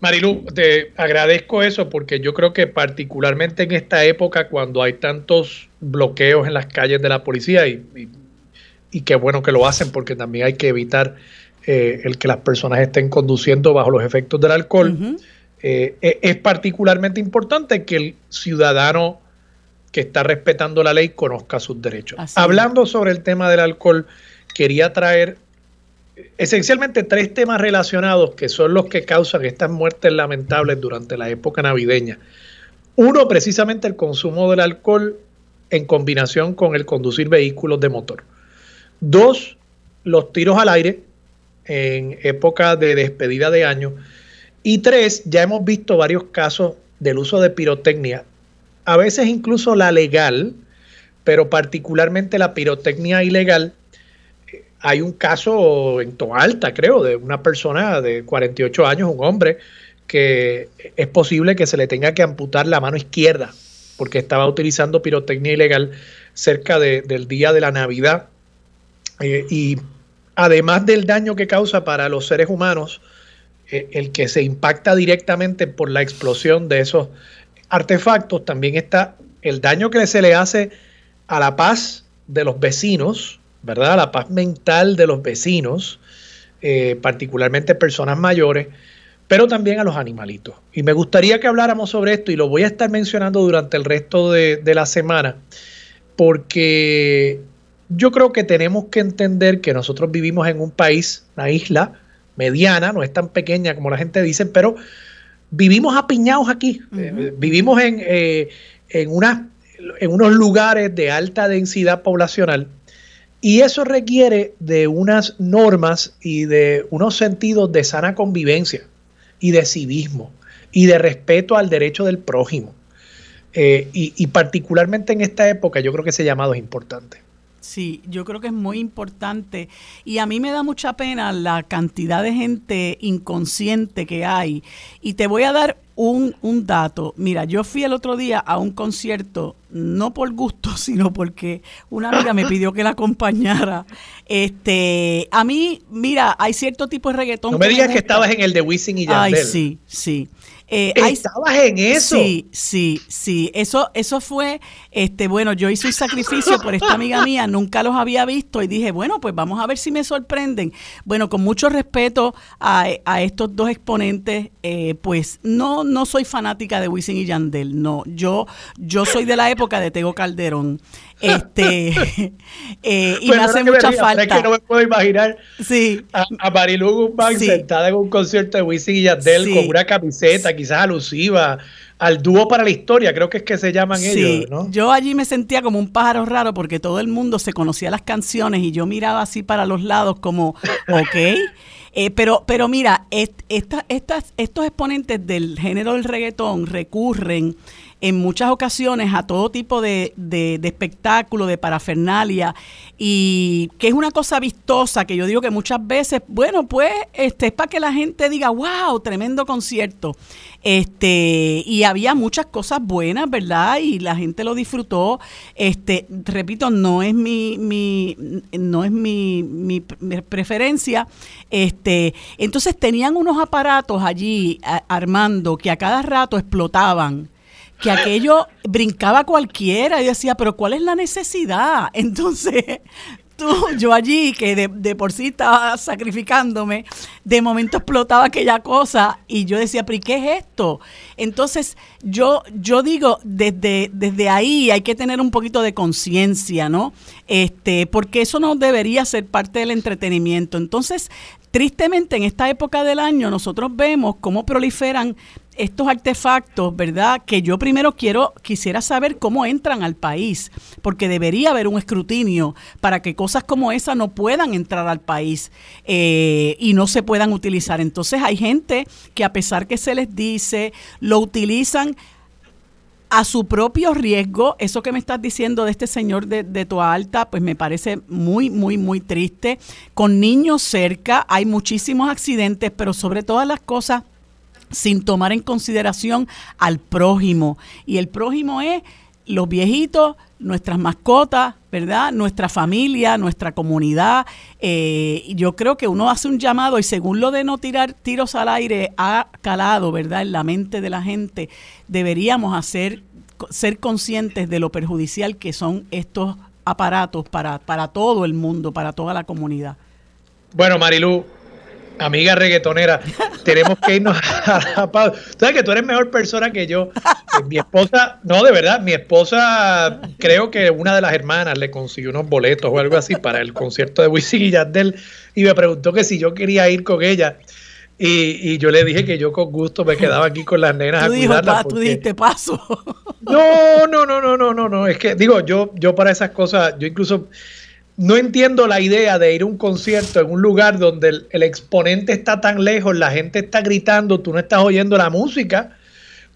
Marilu, te agradezco eso porque yo creo que particularmente en esta época cuando hay tantos bloqueos en las calles de la policía y, y qué bueno que lo hacen porque también hay que evitar eh, el que las personas estén conduciendo bajo los efectos del alcohol. Eh, e, es particularmente importante que el ciudadano que está respetando la ley conozca sus derechos. Hablando sobre el tema del alcohol, quería traer esencialmente tres temas relacionados que son los que causan estas muertes lamentables durante la época navideña. Uno, precisamente el consumo del alcohol en combinación con el conducir vehículos de motor. Dos, los tiros al aire en época de despedida de año. Y tres, ya hemos visto varios casos del uso de pirotecnia, a veces incluso la legal, pero particularmente la pirotecnia ilegal. Hay un caso en Toalta, creo, de una persona de 48 años, un hombre, que es posible que se le tenga que amputar la mano izquierda porque estaba utilizando pirotecnia ilegal cerca del día de la Navidad. Eh, y además del daño que causa para los seres humanos, eh, el que se impacta directamente por la explosión de esos artefactos, también está el daño que se le hace a la paz de los vecinos, ¿verdad? A la paz mental de los vecinos, eh, particularmente personas mayores, pero también a los animalitos. Y me gustaría que habláramos sobre esto y lo voy a estar mencionando durante el resto de, de la semana, porque yo creo que tenemos que entender que nosotros vivimos en un país, una isla mediana, no es tan pequeña como la gente dice, pero vivimos apiñados aquí, eh, vivimos en, eh, en, en unos lugares de alta densidad poblacional y eso requiere de unas normas y de unos sentidos de sana convivencia y de civismo y de respeto al derecho del prójimo. Eh, y, y, particularmente en esta época yo creo que ese llamado es importante. Sí, yo creo que es muy importante y a mí me da mucha pena la cantidad de gente inconsciente que hay. Y te voy a dar un, un dato. Mira, yo fui el otro día a un concierto, no por gusto, sino porque una amiga me pidió que la acompañara. Este, a mí, mira, hay cierto tipo de reggaetón. No me digas que estabas en el de Wisin y Yandel. Ay, sí, sí. Eh, ¿Estabas en eso? Sí, sí, sí. Eso, eso fue, este, bueno, yo hice un sacrificio por esta amiga mía, nunca los había visto y dije, bueno, pues vamos a ver si me sorprenden. Bueno, con mucho respeto a, estos dos exponentes, eh, pues no, no soy fanática de Wisin y Yandel, no. Yo, yo soy de la época de Tego Calderón. Este, eh, y me hace mucha falta. Es que no me puedo imaginar sí. a, a Marilu Guzmán sentada en un concierto de Wisin y Yandel con una camiseta quizás alusiva al dúo para la historia, creo que es que se llaman ellos, ¿no? Yo allí me sentía como un pájaro raro porque todo el mundo se conocía las canciones y yo miraba así para los lados como, ok. Eh, pero, pero mira, estas, estos exponentes del género del reggaetón recurren en muchas ocasiones a todo tipo de, de, de espectáculo, de parafernalia, y que es una cosa vistosa, que yo digo que muchas veces, bueno, pues este es para que la gente diga, wow, tremendo concierto. Este, y había muchas cosas buenas, ¿verdad? Y la gente lo disfrutó. Este, repito, no es mi, mi no es mi, mi, preferencia. Este, entonces tenían unos aparatos allí armando que a cada rato explotaban que aquello brincaba cualquiera y decía, pero ¿cuál es la necesidad? Entonces, tú, yo allí, que de, por sí estaba sacrificándome, de momento explotaba aquella cosa y yo decía, pero ¿y qué es esto? Entonces, yo, yo digo, desde, desde ahí hay que tener un poquito de conciencia, ¿no? Este, porque eso no debería ser parte del entretenimiento. Entonces, tristemente en esta época del año nosotros vemos cómo proliferan estos artefactos, ¿verdad? Que yo primero quiero, quisiera saber cómo entran al país, porque debería haber un escrutinio para que cosas como esa no puedan entrar al país eh, y no se puedan utilizar. Entonces hay gente que a pesar que se les dice, lo utilizan a su propio riesgo, eso que me estás diciendo de este señor de, de Toa Alta, pues me parece muy, muy, muy triste. Con niños cerca hay muchísimos accidentes, pero sobre todas las cosas sin tomar en consideración al prójimo. Y el prójimo es los viejitos, nuestras mascotas, ¿verdad? Nuestra familia, nuestra comunidad. Eh, yo creo que uno hace un llamado y según lo de no tirar tiros al aire ha calado, ¿verdad? En la mente de la gente, deberíamos hacer, ser conscientes de lo perjudicial que son estos aparatos para, para todo el mundo, para toda la comunidad. Bueno, Marilu, amiga reggaetonera, tenemos que irnos a la pausa. sabes que tú eres mejor persona que yo. Mi esposa, no, de verdad, mi esposa, creo que una de las hermanas le consiguió unos boletos o algo así para el concierto de Wisin y Yandel y me preguntó que si yo quería ir con ella. Y, yo le dije que yo con gusto me quedaba aquí con las nenas tú a cuidarlas. Tú dijiste paso. No, no, no, no, no, no, no. Es que digo, yo, yo para esas cosas, yo incluso no entiendo la idea de ir a un concierto en un lugar donde el, exponente está tan lejos, la gente está gritando, tú no estás oyendo la música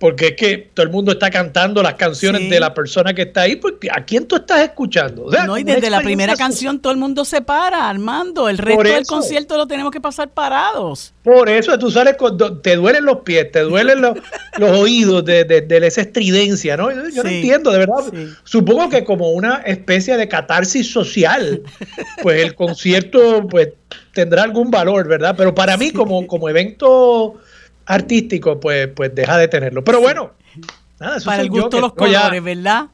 porque es que todo el mundo está cantando las canciones de la persona que está ahí, porque ¿a quién tú estás escuchando? no, y desde la primera canción todo el mundo se para, Armando, el resto del concierto lo tenemos que pasar parados. Por eso tú sales con, te duelen los pies, te duelen los, oídos de, de, esa estridencia, ¿no? Yo no entiendo, de verdad. Supongo que como una especie de catarsis social, pues el concierto pues tendrá algún valor, ¿verdad? Pero para mí como, como evento artístico, pues, pues deja de tenerlo. Pero bueno, nada, Para el gusto de los colores, ¿verdad?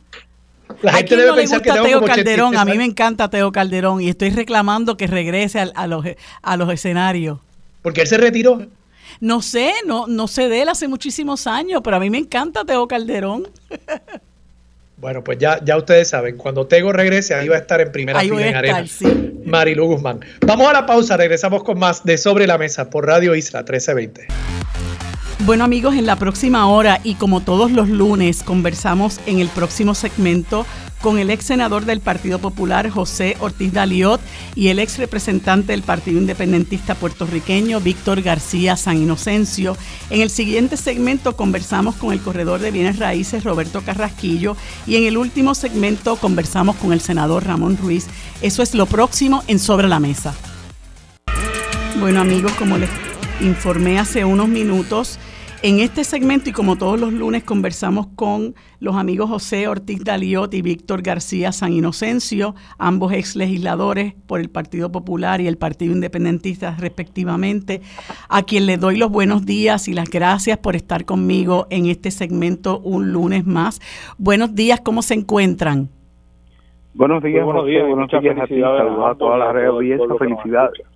La gente debe no le gusta Teo Calderón? A mí me encanta Teo Calderón y estoy reclamando que regrese a, los, a los escenarios. Porque él se retiró. No sé, no, no sé de él hace muchísimos años, pero a mí me encanta Teo Calderón. Bueno, pues ya, ya ustedes saben, cuando Tego regrese, ahí va a estar en primera fila en arena. Marilu Guzmán. Vamos a la pausa, regresamos con más de Sobre la Mesa por Radio Isla 1320. Bueno amigos, en la próxima hora y como todos los lunes conversamos en el próximo segmento con el ex senador del Partido Popular José Ortiz Daliot y el ex representante del Partido Independentista puertorriqueño Víctor García San Inocencio. En el siguiente segmento conversamos con el corredor de bienes raíces Roberto Carrasquillo y en el último segmento conversamos con el senador Ramón Ruiz. Eso es lo próximo en Sobre la Mesa. Bueno amigos, como les informé hace unos minutos, en este segmento y como todos los lunes conversamos con los amigos José Ortiz Daliot y Víctor García San Inocencio, ambos ex legisladores por el Partido Popular y el Partido Independentista respectivamente, a quien le doy los buenos días y las gracias por estar conmigo en este segmento un lunes más. Buenos días, ¿cómo se encuentran? Buenos días, buenos días, buenos días a, a toda la red felicidades.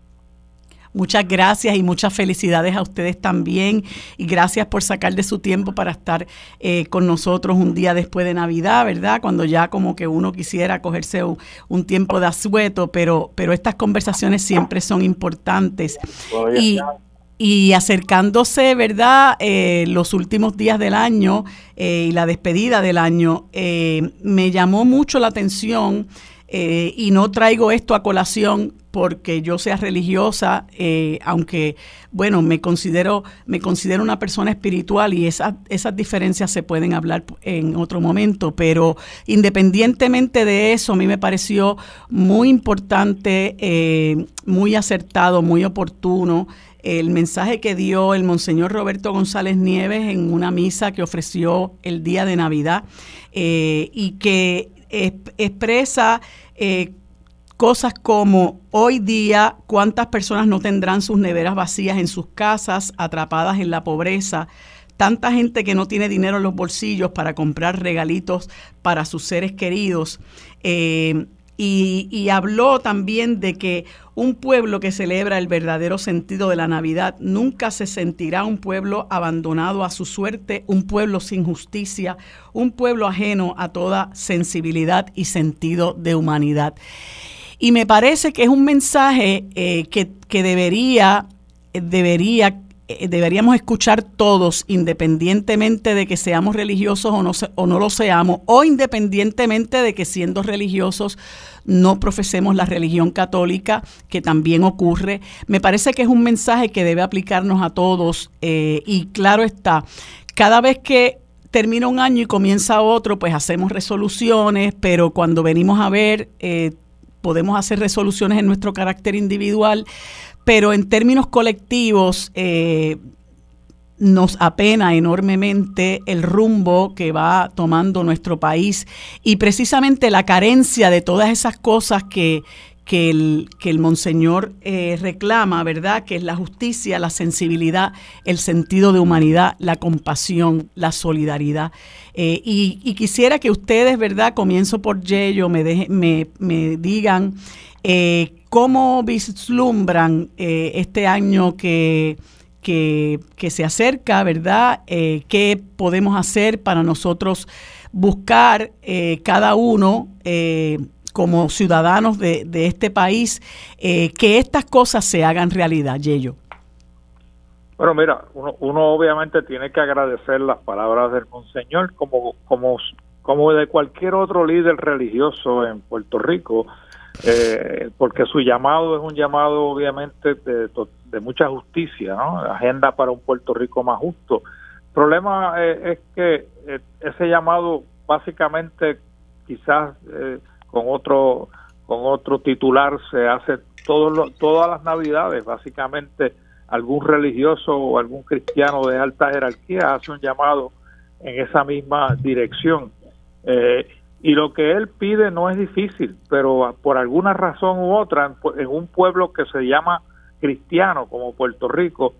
Muchas gracias y muchas felicidades a ustedes también y gracias por sacar de su tiempo para estar eh, con nosotros un día después de Navidad, ¿verdad? Cuando ya como que uno quisiera cogerse un, tiempo de asueto, pero, pero estas conversaciones siempre son importantes. Y, y acercándose, ¿verdad? Eh, los últimos días del año eh, y la despedida del año, me llamó mucho la atención y no traigo esto a colación porque yo sea religiosa, eh, aunque, bueno, me considero, me considero una persona espiritual y esas, esas diferencias se pueden hablar en otro momento, pero independientemente de eso, a mí me pareció muy importante, eh, muy acertado, muy oportuno el mensaje que dio el Monseñor Roberto González Nieves en una misa que ofreció el día de Navidad eh, y que expresa Cosas como hoy día cuántas personas no tendrán sus neveras vacías en sus casas, atrapadas en la pobreza, tanta gente que no tiene dinero en los bolsillos para comprar regalitos para sus seres queridos. Eh, y, y, habló también de que un pueblo que celebra el verdadero sentido de la Navidad nunca se sentirá un pueblo abandonado a su suerte, un pueblo sin justicia, un pueblo ajeno a toda sensibilidad y sentido de humanidad. Y me parece que es un mensaje eh, que, debería, debería eh, deberíamos escuchar todos, independientemente de que seamos religiosos o no, o no lo seamos, o independientemente de que siendo religiosos no profesemos la religión católica, que también ocurre. Me parece que es un mensaje que debe aplicarnos a todos eh, y claro está, cada vez que termina un año y comienza otro, pues hacemos resoluciones, pero cuando venimos a ver podemos hacer resoluciones en nuestro carácter individual, pero en términos colectivos eh, nos apena enormemente el rumbo que va tomando nuestro país y precisamente la carencia de todas esas cosas que, que el, que el monseñor eh, reclama, ¿verdad? Que es la justicia, la sensibilidad, el sentido de humanidad, la compasión, la solidaridad. Eh, y, quisiera que ustedes, ¿verdad? Comienzo por Yello, me, me, me digan cómo vislumbran este año que, que, se acerca, ¿verdad? ¿Qué podemos hacer para nosotros buscar cada uno como ciudadanos de, este país, eh, que estas cosas se hagan realidad, Yello? Bueno, mira, uno, obviamente tiene que agradecer las palabras del Monseñor como, como, como de cualquier otro líder religioso en Puerto Rico, eh, porque su llamado es un llamado obviamente de, de mucha justicia, ¿no? agenda para un Puerto Rico más justo. El problema eh, es que ese llamado básicamente quizás con otro con otro titular se hace todos todas las navidades básicamente algún religioso o algún cristiano de alta jerarquía hace un llamado en esa misma dirección eh, y lo que él pide no es difícil pero por alguna razón u otra en, un pueblo que se llama cristiano como Puerto Rico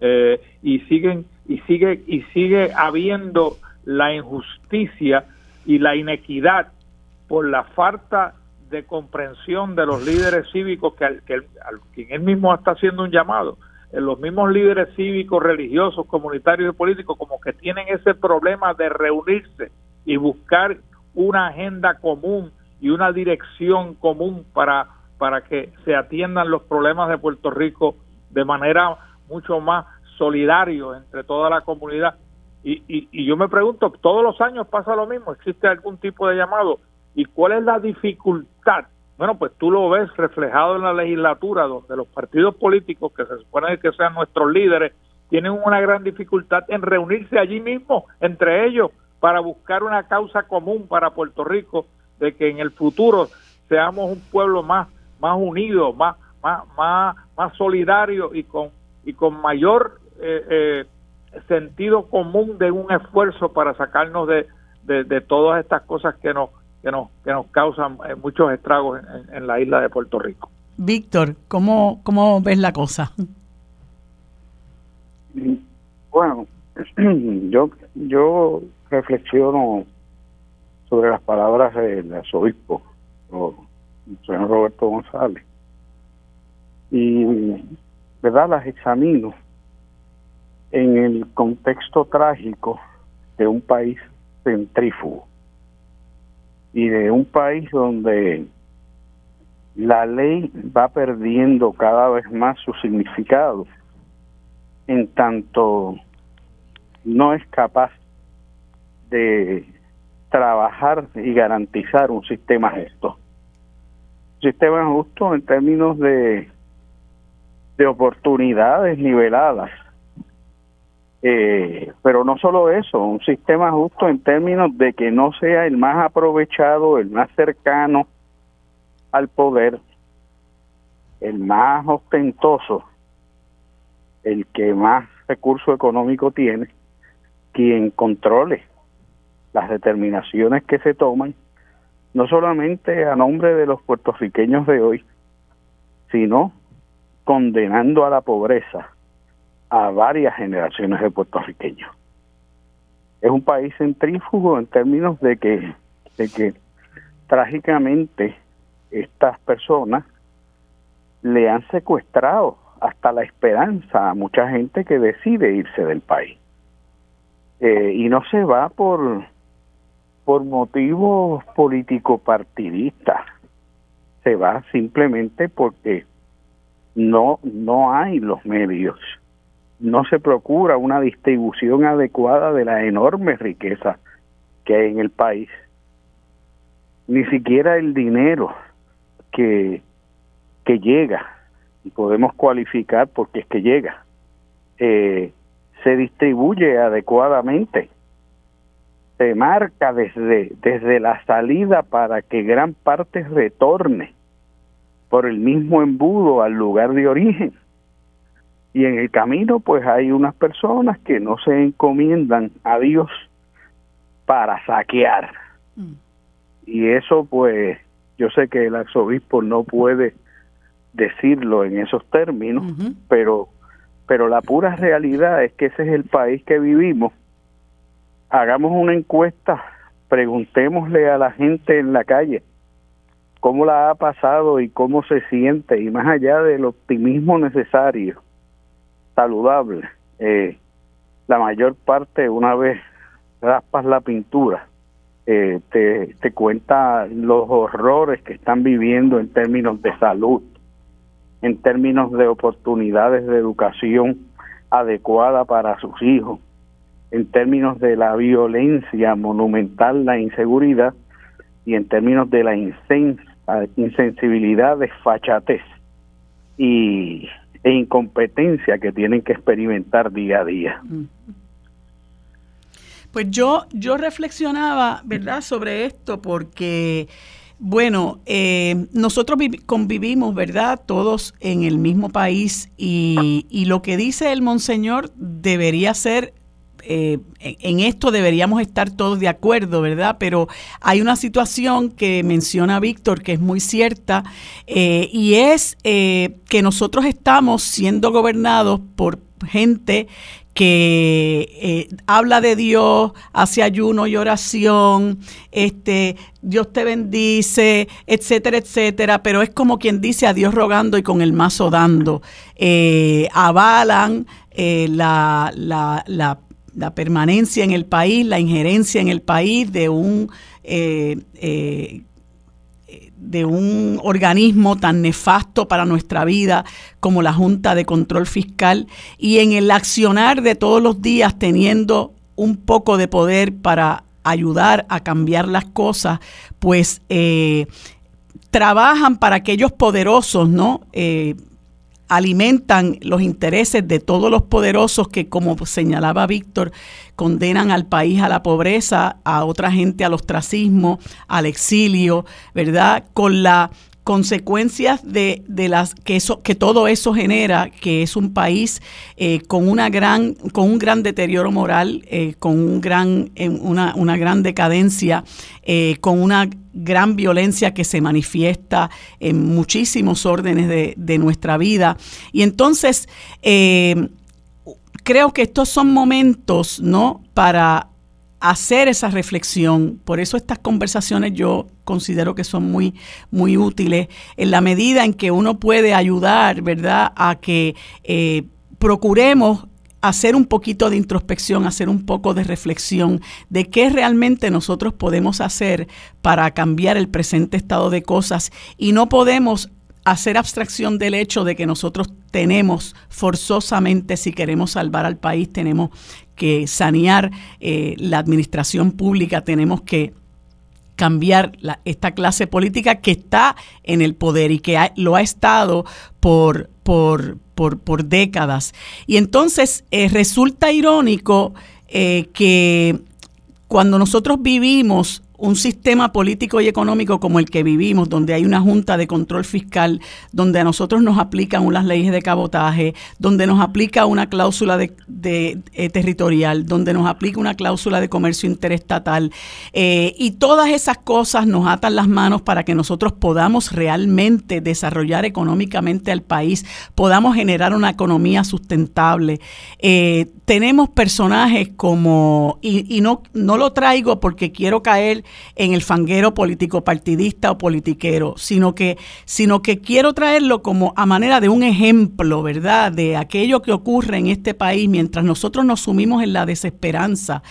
eh, y siguen y sigue y sigue habiendo la injusticia y la inequidad por la falta de comprensión de los líderes cívicos que, que, al, quien él mismo está haciendo un llamado. Eh, los mismos líderes cívicos, religiosos, comunitarios y políticos como que tienen ese problema de reunirse y buscar una agenda común y una dirección común para, para que se atiendan los problemas de Puerto Rico de manera mucho más solidario entre toda la comunidad. Y, y, y yo me pregunto, todos los años pasa lo mismo, existe algún tipo de llamado ¿Y cuál es la dificultad? Bueno, pues tú lo ves reflejado en la legislatura, donde los partidos políticos, que se supone que sean nuestros líderes, tienen una gran dificultad en reunirse allí mismo, entre ellos, para buscar una causa común para Puerto Rico, de que en el futuro seamos un pueblo más, más unido, más, más, más, más solidario y con, y con mayor eh, eh, sentido común de un esfuerzo para sacarnos de, de todas estas cosas que nos que nos, que nos causan eh, muchos estragos en, la isla de Puerto Rico. Víctor, ¿cómo, ¿cómo ves la cosa? Bueno, yo, yo reflexiono sobre las palabras del arzobispo, el señor Roberto González, y verdad las examino en el contexto trágico de un país centrífugo y de un país donde la ley va perdiendo cada vez más su significado en tanto no es capaz de trabajar y garantizar un sistema justo. Un sistema justo en términos de, de oportunidades niveladas eh, pero no solo eso, un sistema justo en términos de que no sea el más aprovechado, el más cercano al poder, el más ostentoso, el que más recurso económico tiene, quien controle las determinaciones que se toman, no solamente a nombre de los puertorriqueños de hoy, sino condenando a la pobreza a varias generaciones de puertorriqueños. Es un país centrífugo en términos de que, de que trágicamente estas personas le han secuestrado hasta la esperanza a mucha gente que decide irse del país. Eh, y no se va por, por motivos político-partidistas, se va simplemente porque no, no hay los medios no se procura una distribución adecuada de la enorme riqueza que hay en el país. Ni siquiera el dinero que, que llega, y podemos cualificar porque es que llega, eh, se distribuye adecuadamente. Se marca desde, desde la salida para que gran parte retorne por el mismo embudo al lugar de origen y en el camino pues hay unas personas que no se encomiendan a Dios para saquear. Mm. Y eso pues Yo sé que el arzobispo no puede decirlo en esos términos, pero pero la pura realidad es que ese es el país que vivimos. Hagamos una encuesta, preguntémosle a la gente en la calle cómo la ha pasado y cómo se siente, y más allá del optimismo necesario, saludable, eh, la mayor parte, una vez raspas la pintura, eh, te, te cuenta los horrores que están viviendo en términos de salud, en términos de oportunidades de educación adecuada para sus hijos, en términos de la violencia monumental, la inseguridad y en términos de la insensibilidad, desfachatez y, e incompetencia que tienen que experimentar día a día. Pues yo, yo reflexionaba, ¿verdad?, sobre esto porque bueno, eh, nosotros convivimos, ¿verdad? Todos en el mismo país y, lo que dice el Monseñor debería ser eh, en esto deberíamos estar todos de acuerdo, ¿verdad? Pero hay una situación que menciona Víctor que es muy cierta eh, y es que nosotros estamos siendo gobernados por gente que eh, habla de Dios, hace ayuno y oración, este, Dios te bendice, etcétera, etcétera, pero es como quien dice a Dios rogando y con el mazo dando. Eh, avalan eh, la, la, la, la, permanencia en el país, la injerencia en el país de un de un organismo tan nefasto para nuestra vida como la Junta de Control Fiscal y en el accionar de todos los días teniendo un poco de poder para ayudar a cambiar las cosas, pues eh, trabajan para aquellos poderosos, ¿no? Alimentan los intereses de todos los poderosos que, como señalaba Víctor, condenan al país a la pobreza, a otra gente al ostracismo, al exilio, ¿verdad? Con la consecuencias de, de, las que eso que todo eso genera que es un país eh, con una gran con un gran deterioro moral eh, con un gran una, una gran decadencia eh, con una gran violencia que se manifiesta en muchísimos órdenes de, de nuestra vida. Y entonces creo que estos son momentos no para hacer esa reflexión. Por eso estas conversaciones yo considero que son muy, muy útiles en la medida en que uno puede ayudar, ¿verdad?, a que eh, procuremos hacer un poquito de introspección, hacer un poco de reflexión de qué realmente nosotros podemos hacer para cambiar el presente estado de cosas y no podemos hacer abstracción del hecho de que nosotros tenemos forzosamente, si queremos salvar al país, tenemos que sanear eh, la administración pública, tenemos que cambiar esta clase política que está en el poder y que lo ha estado por, por, por, décadas. Y entonces eh, resulta irónico eh, que cuando nosotros vivimos un sistema político y económico como el que vivimos, donde hay una junta de control fiscal, donde a nosotros nos aplican unas leyes de cabotaje, donde nos aplica una cláusula de, eh, territorial, donde nos aplica una cláusula de comercio interestatal, eh, y todas esas cosas nos atan las manos para que nosotros podamos realmente desarrollar económicamente al país, podamos generar una economía sustentable. Eh, tenemos personajes como, y, y no, no lo traigo porque quiero caer en el fanguero político partidista o politiquero, sino que, sino que quiero traerlo como a manera de un ejemplo, ¿verdad?, de aquello que ocurre en este país mientras nosotros nos sumimos en la desesperanza,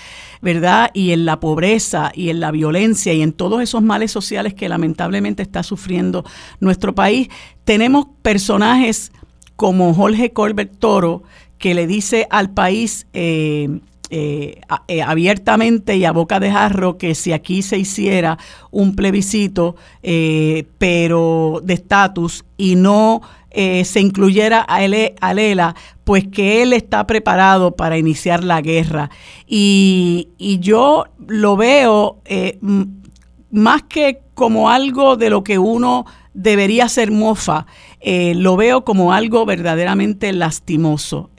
¿verdad?, y en la pobreza y en la violencia y en todos esos males sociales que lamentablemente está sufriendo nuestro país. Tenemos personajes como Jorge Colbert Toro, que le dice al país, eh, eh, eh, abiertamente y a boca de jarro que si aquí se hiciera un plebiscito, eh, pero de estatus y no se incluyera a, él, a Lela, pues que él está preparado para iniciar la guerra. Y, y yo lo veo más que como algo de lo que uno debería ser mofa, lo veo como algo verdaderamente lastimoso.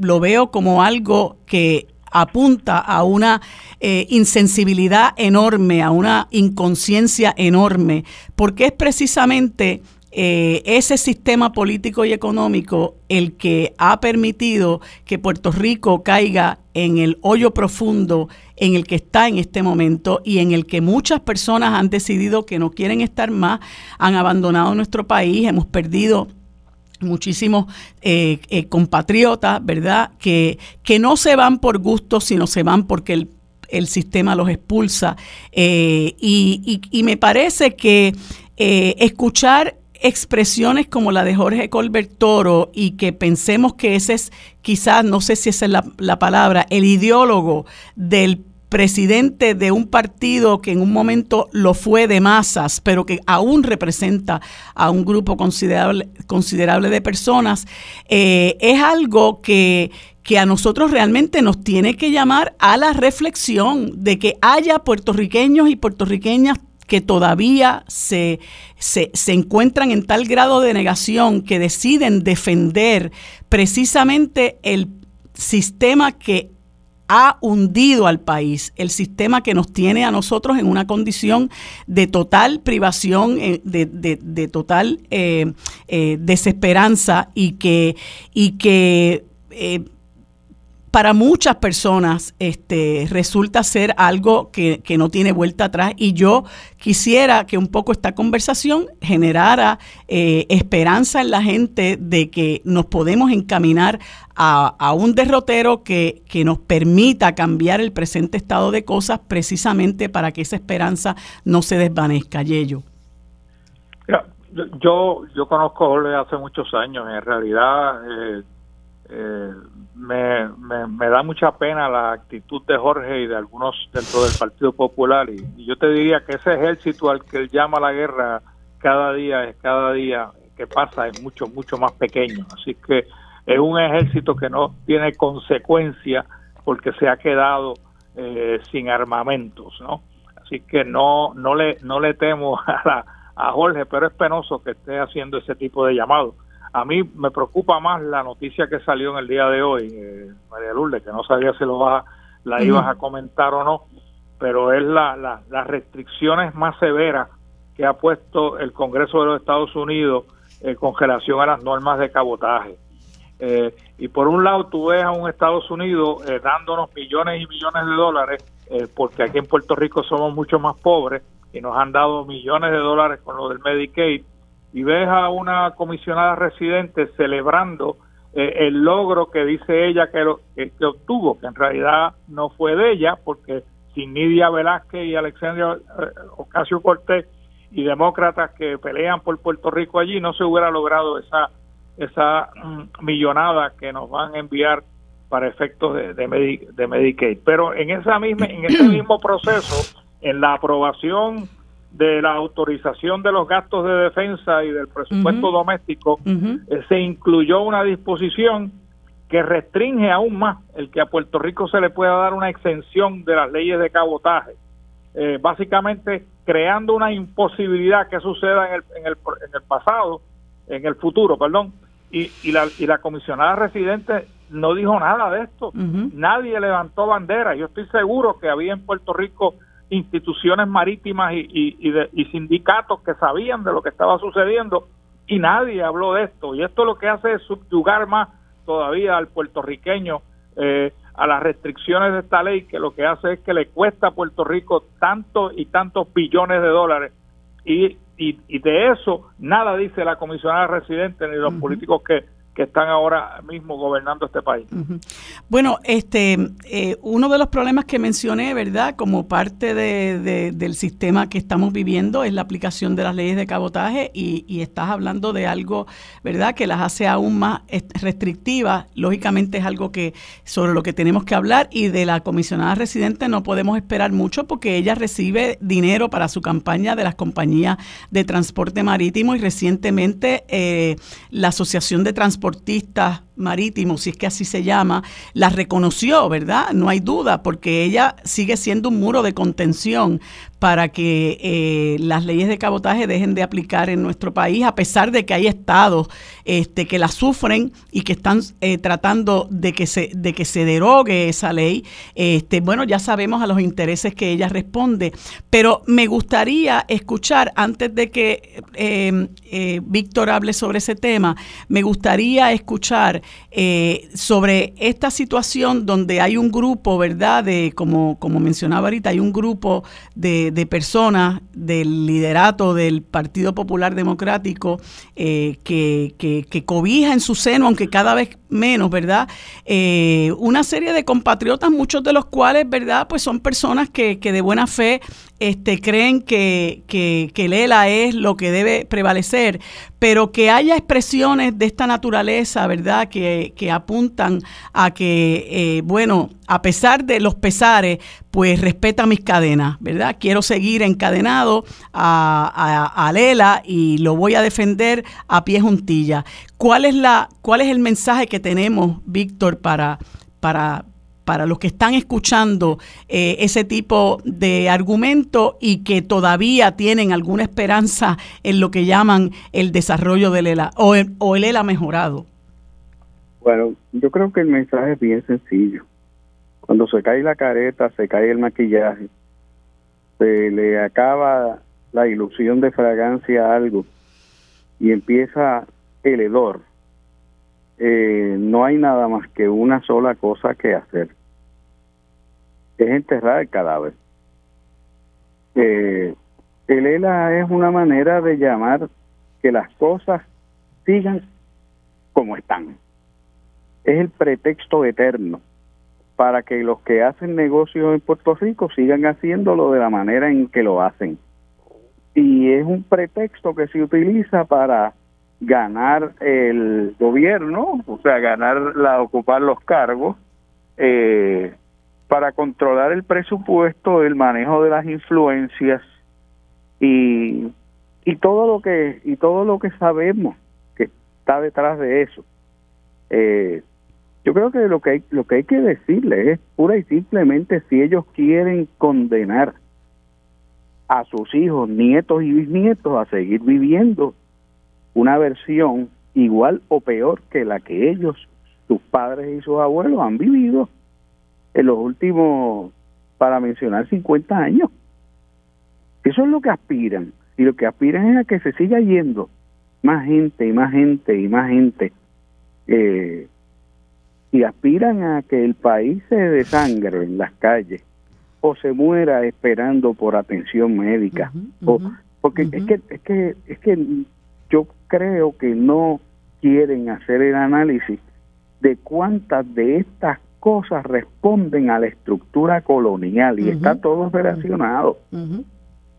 lo veo como algo que apunta a una eh, insensibilidad enorme, a una inconsciencia enorme, porque es precisamente eh, ese sistema político y económico el que ha permitido que Puerto Rico caiga en el hoyo profundo en el que está en este momento y en el que muchas personas han decidido que no quieren estar más, han abandonado nuestro país, hemos perdido muchísimos eh, eh, compatriotas, ¿verdad? Que, que no se van por gusto, sino se van porque el el sistema los expulsa. y, y, y, me parece que escuchar expresiones como la de Jorge Colbert Toro y que pensemos que ese es quizás, no sé si esa es la, palabra, el ideólogo del presidente de un partido que en un momento lo fue de masas, pero que aún representa a un grupo considerable, considerable de personas, eh, es algo que, que a nosotros realmente nos tiene que llamar a la reflexión de que haya puertorriqueños y puertorriqueñas que todavía se, se, encuentran en tal grado de negación que deciden defender precisamente el sistema que ha hundido al país, el sistema que nos tiene a nosotros en una condición de total privación, eh, de, de, total eh, eh, desesperanza y que, y que para muchas personas este, resulta ser algo que, no tiene vuelta atrás y yo quisiera que un poco esta conversación generara eh, esperanza en la gente de que nos podemos encaminar a, un derrotero que, nos permita cambiar el presente estado de cosas precisamente para que esa esperanza no se desvanezca. Yello. Yo, yo conozco a Jorge hace muchos años, en realidad eh, eh, me, me, da mucha pena la actitud de Jorge y de algunos dentro del Partido Popular. Y, yo te diría que ese ejército al que él llama la guerra cada día cada día que pasa es mucho mucho más pequeño. Así que es un ejército que no tiene consecuencia porque se ha quedado eh, sin armamentos no así que no no le no le temo a a Jorge pero es penoso que esté haciendo ese tipo de llamados a mí me preocupa más la noticia que salió en el día de hoy, eh, María Lourdes, que no sabía si lo vas la ibas a comentar o no, pero es la, las restricciones más severas que ha puesto el Congreso de los Estados Unidos eh, con relación a las normas de cabotaje. Eh, y por un lado tú ves a un Estados Unidos eh, dándonos millones y millones de dólares, porque aquí en Puerto Rico somos mucho más pobres y nos han dado millones de dólares con lo del Medicaid, y ves a una comisionada residente celebrando eh, el logro que dice ella que, que, obtuvo, que en realidad no fue de ella, porque sin Nidia Velázquez y Alexandria eh, Ocasio Cortés y demócratas que pelean por Puerto Rico allí, no se hubiera logrado esa, esa mm, millonada que nos van a enviar para efectos de, de, de Medicaid. Pero en, esa misma, en ese mismo proceso, en la aprobación de la autorización de los gastos de defensa y del presupuesto doméstico, eh, se incluyó una disposición que restringe aún más el que a Puerto Rico se le pueda dar una exención de las leyes de cabotaje, eh, básicamente creando una imposibilidad que suceda en el, en el, en el pasado, en el futuro, perdón, y, y, la, y la comisionada residente no dijo nada de esto, nadie levantó bandera, yo estoy seguro que había en Puerto Rico instituciones marítimas y, y, sindicatos que sabían de lo que estaba sucediendo y nadie habló de esto. Y esto lo que hace es subyugar más todavía al puertorriqueño eh, a las restricciones de esta ley, que lo que hace es que le cuesta a Puerto Rico tantos y tantos billones de dólares. Y, y, y de eso nada dice la comisionada residente ni los políticos que, que están ahora mismo gobernando este país. Bueno, este, eh, uno de los problemas que mencioné, ¿verdad? Como parte de, del sistema que estamos viviendo es la aplicación de las leyes de cabotaje y, y, estás hablando de algo, ¿verdad? Que las hace aún más restrictivas. Lógicamente es algo que sobre lo que tenemos que hablar y de la comisionada residente no podemos esperar mucho porque ella recibe dinero para su campaña de las compañías de transporte marítimo y recientemente eh, la Asociación de Transportistas Marítimo, si es que así se llama, la reconoció, ¿verdad? No hay duda, porque ella sigue siendo un muro de contención para que eh, las leyes de cabotaje dejen de aplicar en nuestro país, a pesar de que hay estados este, que la sufren y que están eh, tratando de que se de que se derogue esa ley. Este, bueno, ya sabemos a los intereses que ella responde, pero me gustaría escuchar antes de que eh, Víctor hable sobre ese tema, me gustaría escuchar sobre esta situación donde hay un grupo, ¿verdad? De como como mencionaba ahorita, hay un grupo de de personas del liderato del Partido Popular Democrático eh, que, que, cobija en su seno, aunque cada vez menos, ¿verdad? Eh, una serie de compatriotas, muchos de los cuales, ¿verdad? Pues son personas que, que de buena fe este, creen que, que, que Lela es lo que debe prevalecer, pero que haya expresiones de esta naturaleza, ¿verdad? Que, apuntan a que, eh, bueno, a pesar de los pesares, pues respeta mis cadenas, ¿verdad? Quiero seguir encadenado a, a, Lela y lo voy a defender a pie juntilla. ¿Cuál es, la, cuál es el mensaje que tenemos, Víctor, para, para, para los que están escuchando eh, ese tipo de argumento y que todavía tienen alguna esperanza en lo que llaman el desarrollo del ELA o el, o el mejorado? Bueno, yo creo que el mensaje es bien sencillo. Cuando se cae la careta, se cae el maquillaje, se le acaba la ilusión de fragancia a algo y empieza el hedor eh, no hay nada más que una sola cosa que hacer. Es enterrar el cadáver. Eh, el ELA es una manera de llamar que las cosas sigan como están. Es el pretexto eterno para que los que hacen negocios en Puerto Rico sigan haciéndolo de la manera en que lo hacen. Y es un pretexto que se utiliza para ganar el gobierno, o sea, ganar la ocupar los cargos eh, para controlar el presupuesto, el manejo de las influencias y y todo lo que y todo lo que sabemos que está detrás de eso. Eh, yo creo que lo que hay, lo que hay que decirle es pura y simplemente si ellos quieren condenar a sus hijos, nietos y bisnietos a seguir viviendo una versión igual o peor que la que ellos, sus padres y sus abuelos han vivido en los últimos, para mencionar, 50 años. Eso es lo que aspiran. Y lo que aspiran es a que se siga yendo más gente y más gente y más gente. Eh, y aspiran a que el país se desangre en las calles o se muera esperando por atención médica. o, porque es que es que es que yo creo que no quieren hacer el análisis de cuántas de estas cosas responden a la estructura colonial y está todo relacionado.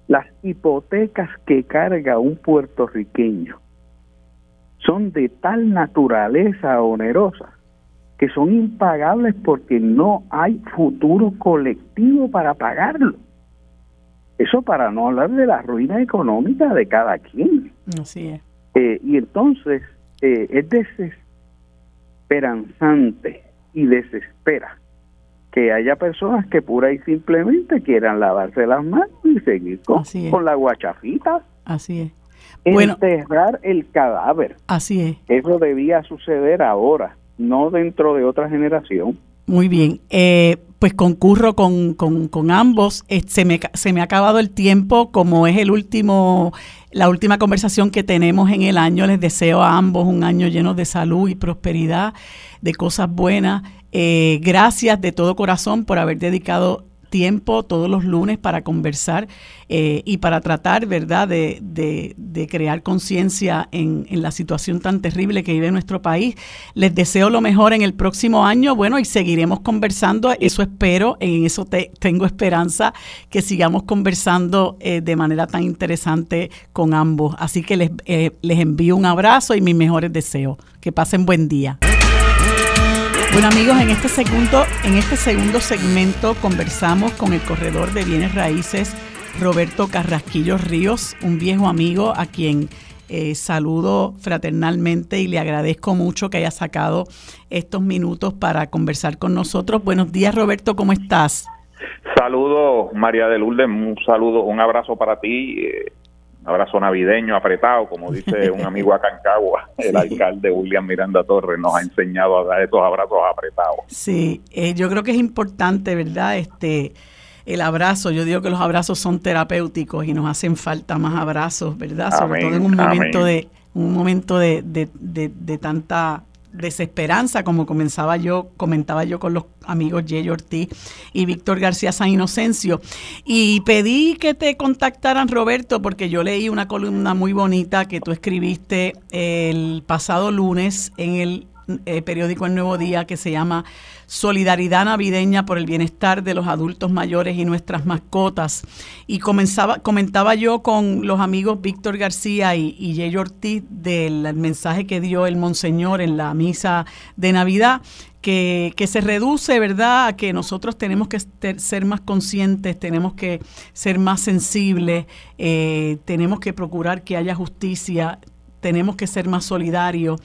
Las hipotecas que carga un puertorriqueño son de tal naturaleza onerosa que son impagables porque no hay futuro colectivo para pagarlo. Eso para no hablar de la ruina económica de cada quien. Así es. Eh, y entonces eh, es desesperanzante y desespera que haya personas que pura y simplemente quieran lavarse las manos y seguir con, con la guachafita. Así es. Enterrar el cadáver. Así es. Eso debía suceder ahora, no dentro de otra generación. Muy bien. Eh, pues concurro con, con, ambos. Eh, se, me, se me ha acabado el tiempo, como es el último, la última conversación que tenemos en el año. Les deseo a ambos un año lleno de salud y prosperidad, de cosas buenas. Eh, gracias de todo corazón por haber dedicado tiempo todos los lunes para conversar eh, y para tratar, ¿verdad?, de, de, crear conciencia en, en, la situación tan terrible que vive nuestro país. Les deseo lo mejor en el próximo año, bueno, y seguiremos conversando, eso espero, en eso tengo esperanza, que sigamos conversando eh, de manera tan interesante con ambos. Así que les, eh, les envío un abrazo y mis mejores deseos. Que pasen buen día. Bueno amigos, en este segundo, en este segundo segmento conversamos con el corredor de bienes raíces Roberto Carrasquillo Ríos, un viejo amigo a quien eh, saludo fraternalmente y le agradezco mucho que haya sacado estos minutos para conversar con nosotros. Buenos días, Roberto, ¿cómo estás? Saludos, María de Lourdes, un saludo, un abrazo para ti, eh, abrazo navideño apretado, como dice un amigo acá en Cagua, el alcalde William Miranda Torres nos ha enseñado a dar esos abrazos apretados. Sí, eh, yo creo que es importante, ¿verdad? Este el abrazo, yo digo que los abrazos son terapéuticos y nos hacen falta más abrazos, ¿verdad? Sobre todo en un momento de un momento de, de, de tanta desesperanza, como comenzaba yo, comentaba yo con los amigos Jay Ortiz y Víctor García San Inocencio. Y pedí que te contactaran, Roberto, porque yo leí una columna muy bonita que tú escribiste el pasado lunes en el eh, periódico El Nuevo Día que se llama Solidaridad Navideña por el Bienestar de los Adultos Mayores y Nuestras Mascotas. Y comenzaba, comentaba yo con los amigos Víctor García y, y Ortiz del mensaje que dio el Monseñor en la misa de Navidad, que, que, se reduce, ¿verdad?, a que nosotros tenemos que ser más conscientes, tenemos que ser más sensibles, eh, tenemos que procurar que haya justicia, tenemos que ser más solidarios.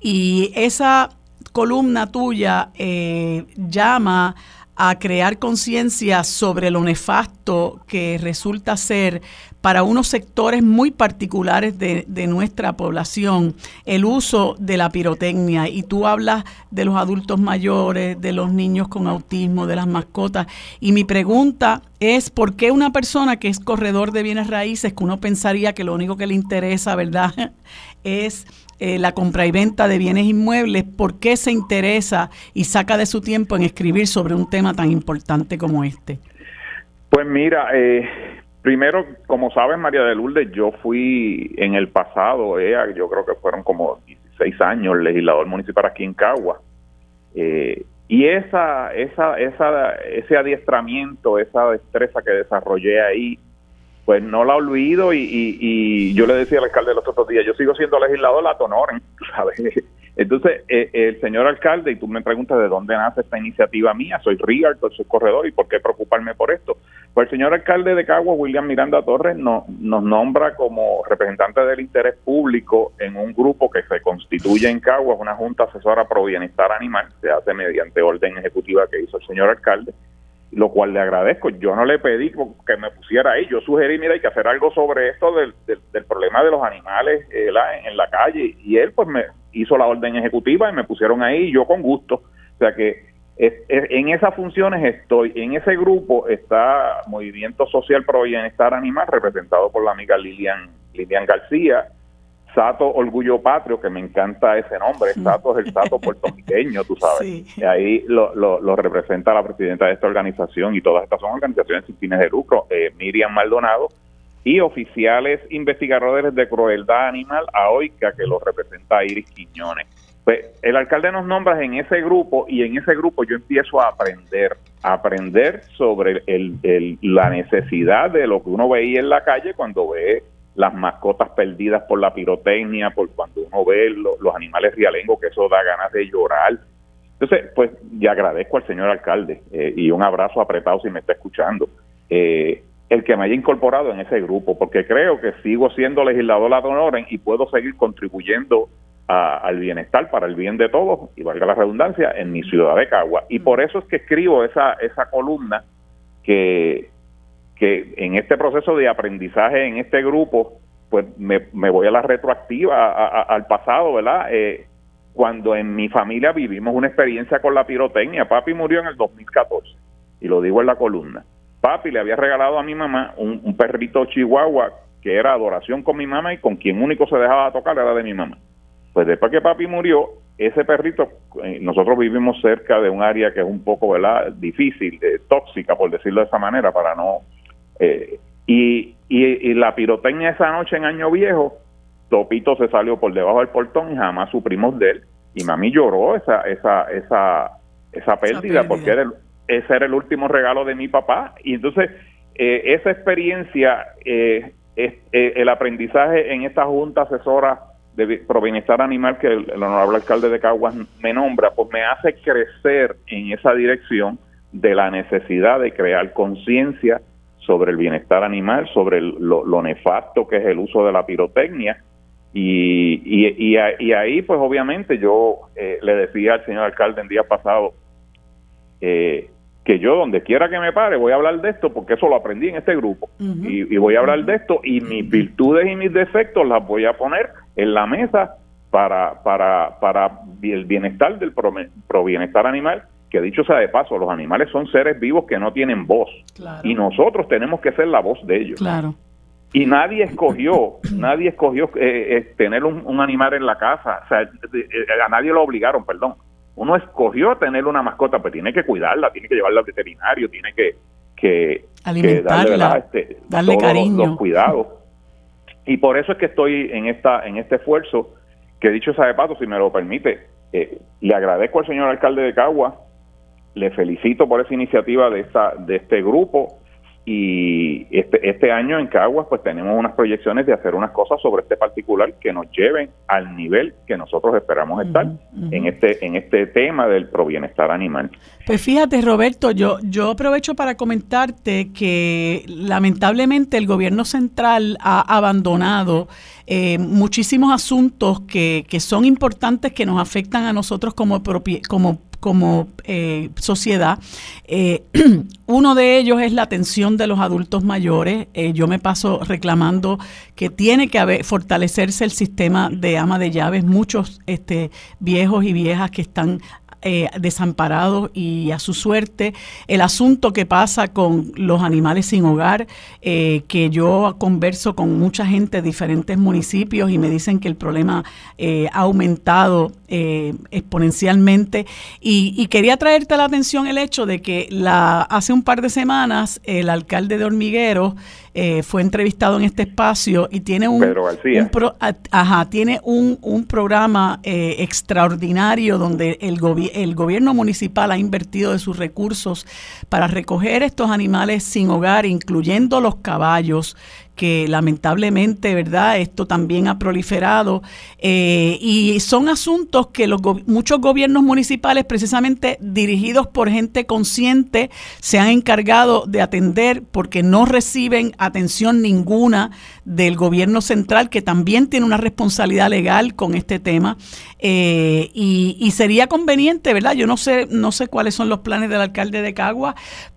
Y esa columna tuya eh, llama a crear conciencia sobre lo nefasto que resulta ser para unos sectores muy particulares de, nuestra población el uso de la pirotecnia. Y tú hablas de los adultos mayores, de los niños con autismo, de las mascotas. Y mi pregunta es, ¿por qué una persona que es corredor de bienes raíces, que uno pensaría que lo único que le interesa, ¿verdad?, es eh, la compra y venta de bienes inmuebles, ¿por qué se interesa y saca de su tiempo en escribir sobre un tema tan importante como este? Pues mira, eh, primero, como sabes, María de Lourdes, yo fui en el pasado, eh, yo creo que fueron como 16 años legislador municipal aquí en Cagua. y esa, esa, esa, ese adiestramiento, esa destreza que desarrollé ahí, pues no la olvido y, y, yo le decía al alcalde los otros días, yo sigo siendo legislador, la tonoren, ¿sabes? Entonces, eh, el señor alcalde, y tú me preguntas de dónde nace esta iniciativa mía, soy realtor, soy corredor, ¿y por qué preocuparme por esto? Pues el señor alcalde de Cagua, William Miranda Torres, no, nos nombra como representante del interés público en un grupo que se constituye en Cagua, una junta asesora pro bienestar animal, se hace mediante orden ejecutiva que hizo el señor alcalde, lo cual le agradezco. Yo no le pedí que me pusiera ahí, yo sugerí, mira, hay que hacer algo sobre esto del, del, problema de los animales eh, en la calle, y él pues me hizo la orden ejecutiva y me pusieron ahí, yo con gusto. O sea que en esas funciones estoy, en ese grupo está Movimiento Social Pro Bienestar Animal, representado por la amiga Lilian, Lilian García, Sato Orgullo Patrio, que me encanta ese nombre, Sato es el Sato puertorriqueño, tú sabes. Y ahí lo, lo, representa la presidenta de esta organización y todas estas son organizaciones sin fines de lucro, eh, Miriam Maldonado, y oficiales investigadores de crueldad animal, AOICA, que lo representa Iris Quiñones. Pues el alcalde nos nombra en ese grupo y en ese grupo yo empiezo a aprender, a aprender sobre el, el, la necesidad de lo que uno veía en la calle cuando ve las mascotas perdidas por la pirotecnia, por cuando uno ve los animales rialengos, que eso da ganas de llorar. Entonces, pues ya agradezco al señor alcalde eh, y un abrazo apretado si me está escuchando. Eh, el que me haya incorporado en ese grupo, porque creo que sigo siendo legislador ad honorem y puedo seguir contribuyendo al bienestar para el bien de todos, y valga la redundancia, en mi ciudad de Cagua. Y por eso es que escribo esa, esa columna que, que en este proceso de aprendizaje en este grupo, pues me, voy a la retroactiva, al pasado, ¿verdad? Eh, cuando en mi familia vivimos una experiencia con la pirotecnia. Papi murió en el 2014, y lo digo en la columna. Papi le había regalado a mi mamá un, perrito chihuahua que era adoración con mi mamá y con quien único se dejaba tocar era de mi mamá. Pues después que papi murió, ese perrito, eh, nosotros vivimos cerca de un área que es un poco, ¿verdad?, difícil, eh, tóxica, por decirlo de esa manera, para no eh, y, y, la pirotecnia esa noche en Año Viejo, Topito se salió por debajo del portón y jamás suprimos de él. Y mami lloró esa, esa, esa, esa pérdida, porque era ese era el último regalo de mi papá. Y entonces, eh, esa experiencia, eh, es, el aprendizaje en esta junta asesora de pro bienestar animal que el, honorable alcalde de Caguas me nombra, pues me hace crecer en esa dirección de la necesidad de crear conciencia sobre el bienestar animal, sobre lo, nefasto que es el uso de la pirotecnia. Y, y, y, ahí, pues obviamente yo eh, le decía al señor alcalde el día pasado eh, que yo donde quiera que me pare voy a hablar de esto porque eso lo aprendí en este grupo. Y, voy a hablar de esto y mis virtudes y mis defectos las voy a poner en la mesa para, para, para el bienestar del pro, bienestar animal que dicho sea de paso, los animales son seres vivos que no tienen voz y nosotros tenemos que ser la voz de ellos. Claro. Y nadie escogió, nadie escogió eh, eh, tener un, animal en la casa, o sea, eh, a nadie lo obligaron, perdón. Uno escogió tener una mascota, pero tiene que cuidarla, tiene que llevarla al veterinario, tiene que, que, alimentarla, este, darle, cariño, los, cuidados. Y por eso es que estoy en esta en este esfuerzo, que dicho sea de paso, si me lo permite, le agradezco al señor alcalde de Cagua, le felicito por esa iniciativa de esta de este grupo y este, este año en Caguas pues tenemos unas proyecciones de hacer unas cosas sobre este particular que nos lleven al nivel que nosotros esperamos estar en este en este tema del pro bienestar animal. Pues fíjate Roberto, yo yo aprovecho para comentarte que lamentablemente el gobierno central ha abandonado eh, muchísimos asuntos que, que son importantes que nos afectan a nosotros como como como eh, sociedad. Eh, uno de ellos es la atención de los adultos mayores. Eh, yo me paso reclamando que tiene que haber, fortalecerse el sistema de ama de llaves. Muchos este, viejos y viejas que están desamparados y a su suerte. El asunto que pasa con los animales sin hogar, que yo converso con mucha gente de diferentes municipios y me dicen que el problema ha aumentado exponencialmente. Y, quería traerte la atención el hecho de que la, hace un par de semanas el alcalde de Hormiguero fue entrevistado en este espacio y tiene un, ajá, tiene un, un programa extraordinario donde el gobierno el gobierno municipal ha invertido de sus recursos para recoger estos animales sin hogar, incluyendo los caballos, que lamentablemente, ¿verdad? Esto también ha proliferado eh, y son asuntos que los muchos gobiernos municipales, precisamente dirigidos por gente consciente, se han encargado de atender porque no reciben atención ninguna del gobierno central, que también tiene una responsabilidad legal con este tema. Eh, y, y, sería conveniente, ¿verdad? Yo no sé, no sé cuáles son los planes del alcalde de Cagua,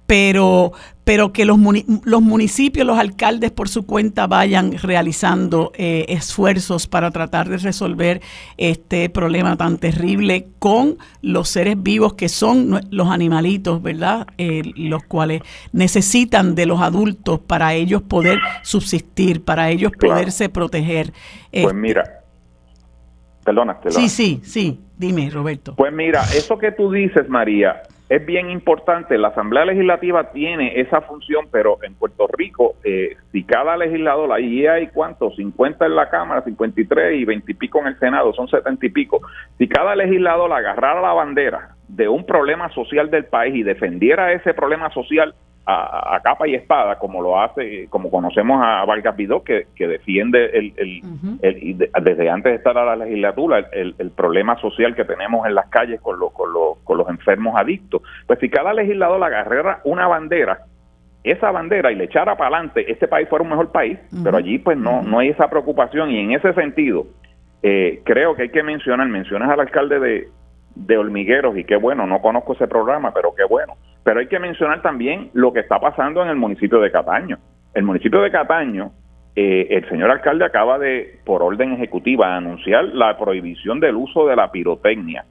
pero, pero que los, los municipios, los alcaldes por su cuenta vayan realizando eh, esfuerzos para tratar de resolver este problema tan terrible con los seres vivos que son los animalitos, ¿verdad? Eh, los cuales necesitan de los adultos para ellos poder subsistir, para ellos poderse proteger. Pues este mira, perdona. Sí, sí, sí, dime Roberto. Pues mira, eso que tú dices, María, es bien importante. La Asamblea Legislativa tiene esa función, pero en Puerto Rico, eh, si cada legislador, ahí hay cuántos, 50 en la Cámara, 53 y 20 y pico en el Senado, son 70 y pico. Si cada legislador agarrara la bandera de un problema social del país y defendiera ese problema social, a, capa y espada, como lo hace, como conocemos a Vargas Vidó, que, defiende el, el, desde antes de estar a la legislatura el, problema social que tenemos en las calles con, con, con los enfermos adictos. Pues si cada legislador agarrara una bandera, esa bandera y le echara para adelante, este país fuera un mejor país, pero allí pues no, no hay esa preocupación y en ese sentido eh, creo que hay que mencionar, mencionas al alcalde de, de Hormigueros y qué bueno, no conozco ese programa, pero qué bueno. Pero hay que mencionar también lo que está pasando en el municipio de Cataño. El municipio de Cataño, eh, el señor alcalde acaba de, por orden ejecutiva, anunciar la prohibición del uso de la pirotecnia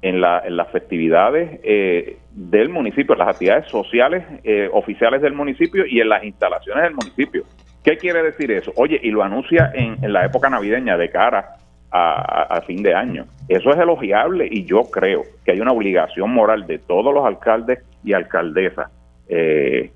en, la, en las festividades eh, del municipio, en las actividades sociales eh, oficiales del municipio y en las instalaciones del municipio. ¿Qué quiere decir eso? Oye, y lo anuncia en, en la época navideña de cara a, fin de año. Eso es elogiable y yo creo que hay una obligación moral de todos los alcaldes y alcaldesas. Eh,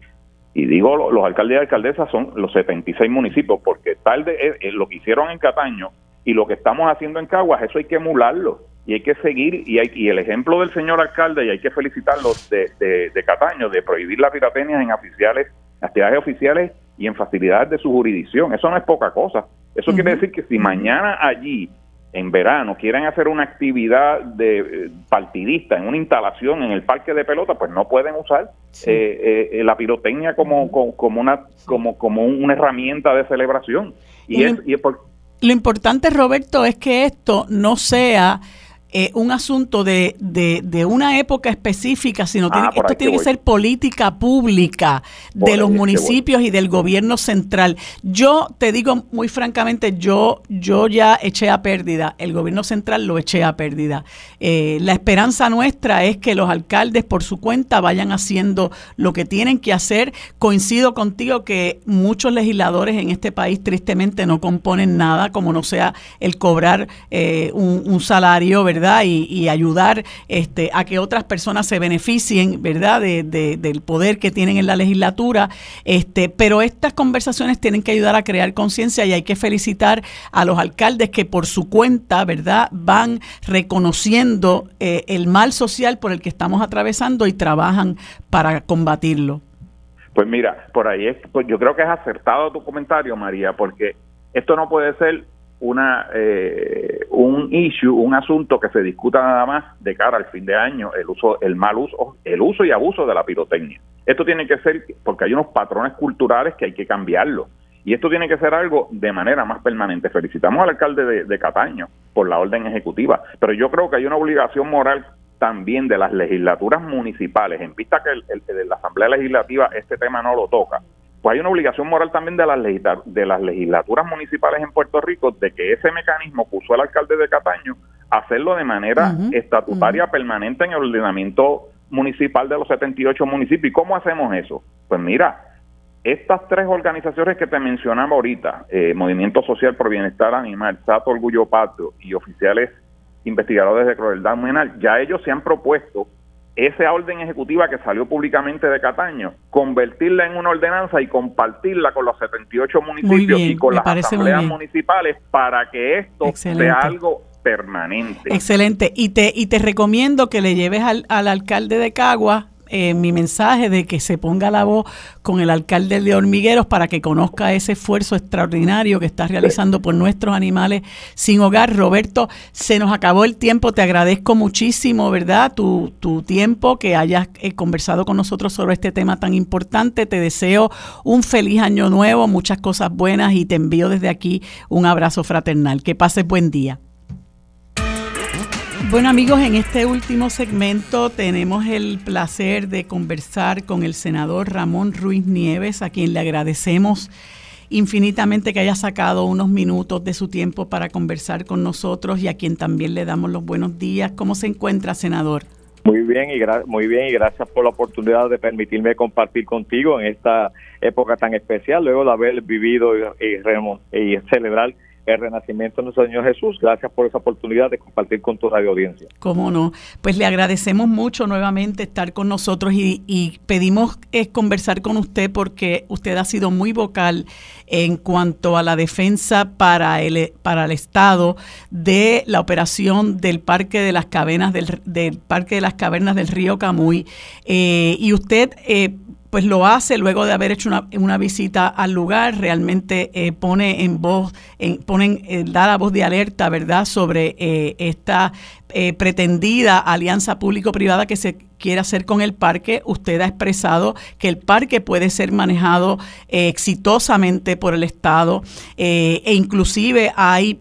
y digo, los alcaldes y alcaldesas son los 76 municipios, porque tal de, eh, eh, lo que hicieron en Cataño y lo que estamos haciendo en Caguas, eso hay que emularlo y hay que seguir. Y, hay, y el ejemplo del señor alcalde, y hay que felicitarlo de, de, Cataño, de prohibir la piratería en oficiales, actividades oficiales y en facilidades de su jurisdicción. Eso no es poca cosa. Eso quiere decir que si mañana allí en verano quieren hacer una actividad de eh, partidista en una instalación en el parque de pelota, pues no pueden usar eh, eh, la pirotecnia como, como, una como como una herramienta de celebración. Y, es, y lo importante, Roberto, es que esto no sea eh, un asunto de, de, una época específica, sino ah, esto tiene que ser política pública de los municipios y del gobierno central. Yo te digo muy francamente, yo, yo ya eché a pérdida, el gobierno central lo eché a pérdida. Eh, la esperanza nuestra es que los alcaldes por su cuenta vayan haciendo lo que tienen que hacer. Coincido contigo que muchos legisladores en este país tristemente no componen nada, como no sea el cobrar eh, un, un salario, ¿verdad? Y, ayudar este, a que otras personas se beneficien, ¿verdad? De, del poder que tienen en la legislatura. Este, pero estas conversaciones tienen que ayudar a crear conciencia y hay que felicitar a los alcaldes que por su cuenta, ¿verdad? Van reconociendo eh, el mal social por el que estamos atravesando y trabajan para combatirlo. Pues mira, por ahí es, pues yo creo que es acertado tu comentario, María, porque esto no puede ser una eh, un issue, un asunto que se discuta nada más de cara al fin de año, el uso, el mal uso, el uso y abuso de la pirotecnia. Esto tiene que ser porque hay unos patrones culturales que hay que cambiarlo. Y esto tiene que ser algo de manera más permanente. Felicitamos al alcalde de, Cataño por la orden ejecutiva, pero yo creo que hay una obligación moral también de las legislaturas municipales, en vista que el, de la Asamblea Legislativa este tema no lo toca, pues hay una obligación moral también de las, de las legislaturas municipales en Puerto Rico de que ese mecanismo usó el alcalde de Cataño, hacerlo de manera estatutaria permanente en el ordenamiento municipal de los 78 municipios. ¿Y cómo hacemos eso? Pues mira, estas tres organizaciones que te mencionaba ahorita, eh, Movimiento Social por Bienestar Animal, Sato Orgullo Patrio y oficiales investigadores de crueldad animal, ya ellos se han propuesto esa orden ejecutiva que salió públicamente de Cataño, convertirla en una ordenanza y compartirla con los 78 municipios y con las asambleas municipales para que esto sea algo permanente. Excelente. Y te, y te recomiendo que le lleves al, al alcalde de Cagua eh, mi mensaje de que se ponga la voz con el alcalde de Hormigueros para que conozca ese esfuerzo extraordinario que está realizando por nuestros animales sin hogar. Roberto, se nos acabó el tiempo, te agradezco muchísimo, ¿verdad? Tu, tu tiempo, que hayas eh, conversado con nosotros sobre este tema tan importante. Te deseo un feliz año nuevo, muchas cosas buenas y te envío desde aquí un abrazo fraternal. Que pases buen día. Bueno amigos, en este último segmento tenemos el placer de conversar con el senador Ramón Ruiz Nieves, a quien le agradecemos infinitamente que haya sacado unos minutos de su tiempo para conversar con nosotros y a quien también le damos los buenos días. ¿Cómo se encuentra, senador? Muy bien y muy bien y gracias por la oportunidad de permitirme compartir contigo en esta época tan especial, luego de haber vivido y, y celebrar el renacimiento de nuestro Señor Jesús. Gracias por esa oportunidad de compartir con tu radio audiencia. Cómo no. Pues le agradecemos mucho nuevamente estar con nosotros y, pedimos conversar con usted porque usted ha sido muy vocal en cuanto a la defensa para el, para el Estado de la operación del Parque de las Cavernas del, del Parque de las Cavernas del Río Camuy. Eh, y usted eh, pues lo hace luego de haber hecho una, visita al lugar, realmente eh, pone en voz, en, ponen, eh, da la voz de alerta, ¿verdad?, sobre eh, esta pretendida alianza público-privada que se quiere hacer con el parque. Usted ha expresado que el parque puede ser manejado exitosamente por el Estado e inclusive hay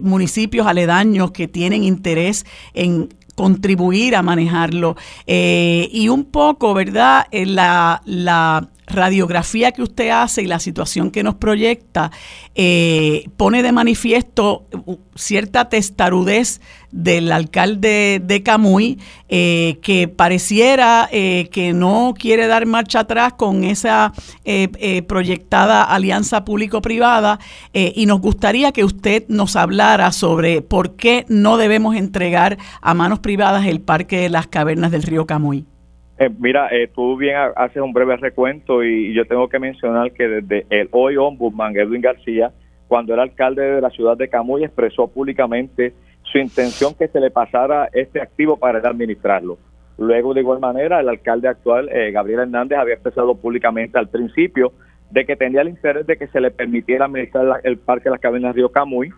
municipios aledaños que tienen interés en contribuir a manejarlo. Eh, y un poco, ¿verdad? Eh, la, la radiografía que usted hace y la situación que nos proyecta eh, pone de manifiesto cierta testarudez del alcalde de Camuy eh, que pareciera eh, que no quiere dar marcha atrás con esa proyectada alianza público-privada y nos gustaría que usted nos hablara sobre por qué no debemos entregar a manos privadas el parque de las cavernas del río Camuy. Eh, mira, eh, tú bien haces un breve recuento y, yo tengo que mencionar que desde el hoy ombudsman Edwin García, cuando era alcalde de la ciudad de Camuy, expresó públicamente su intención que se le pasara este activo para administrarlo. Luego, de igual manera, el alcalde actual, eh, Gabriel Hernández, había expresado públicamente al principio de que tenía el interés de que se le permitiera administrar el Parque de las Cavernas Río Camuy.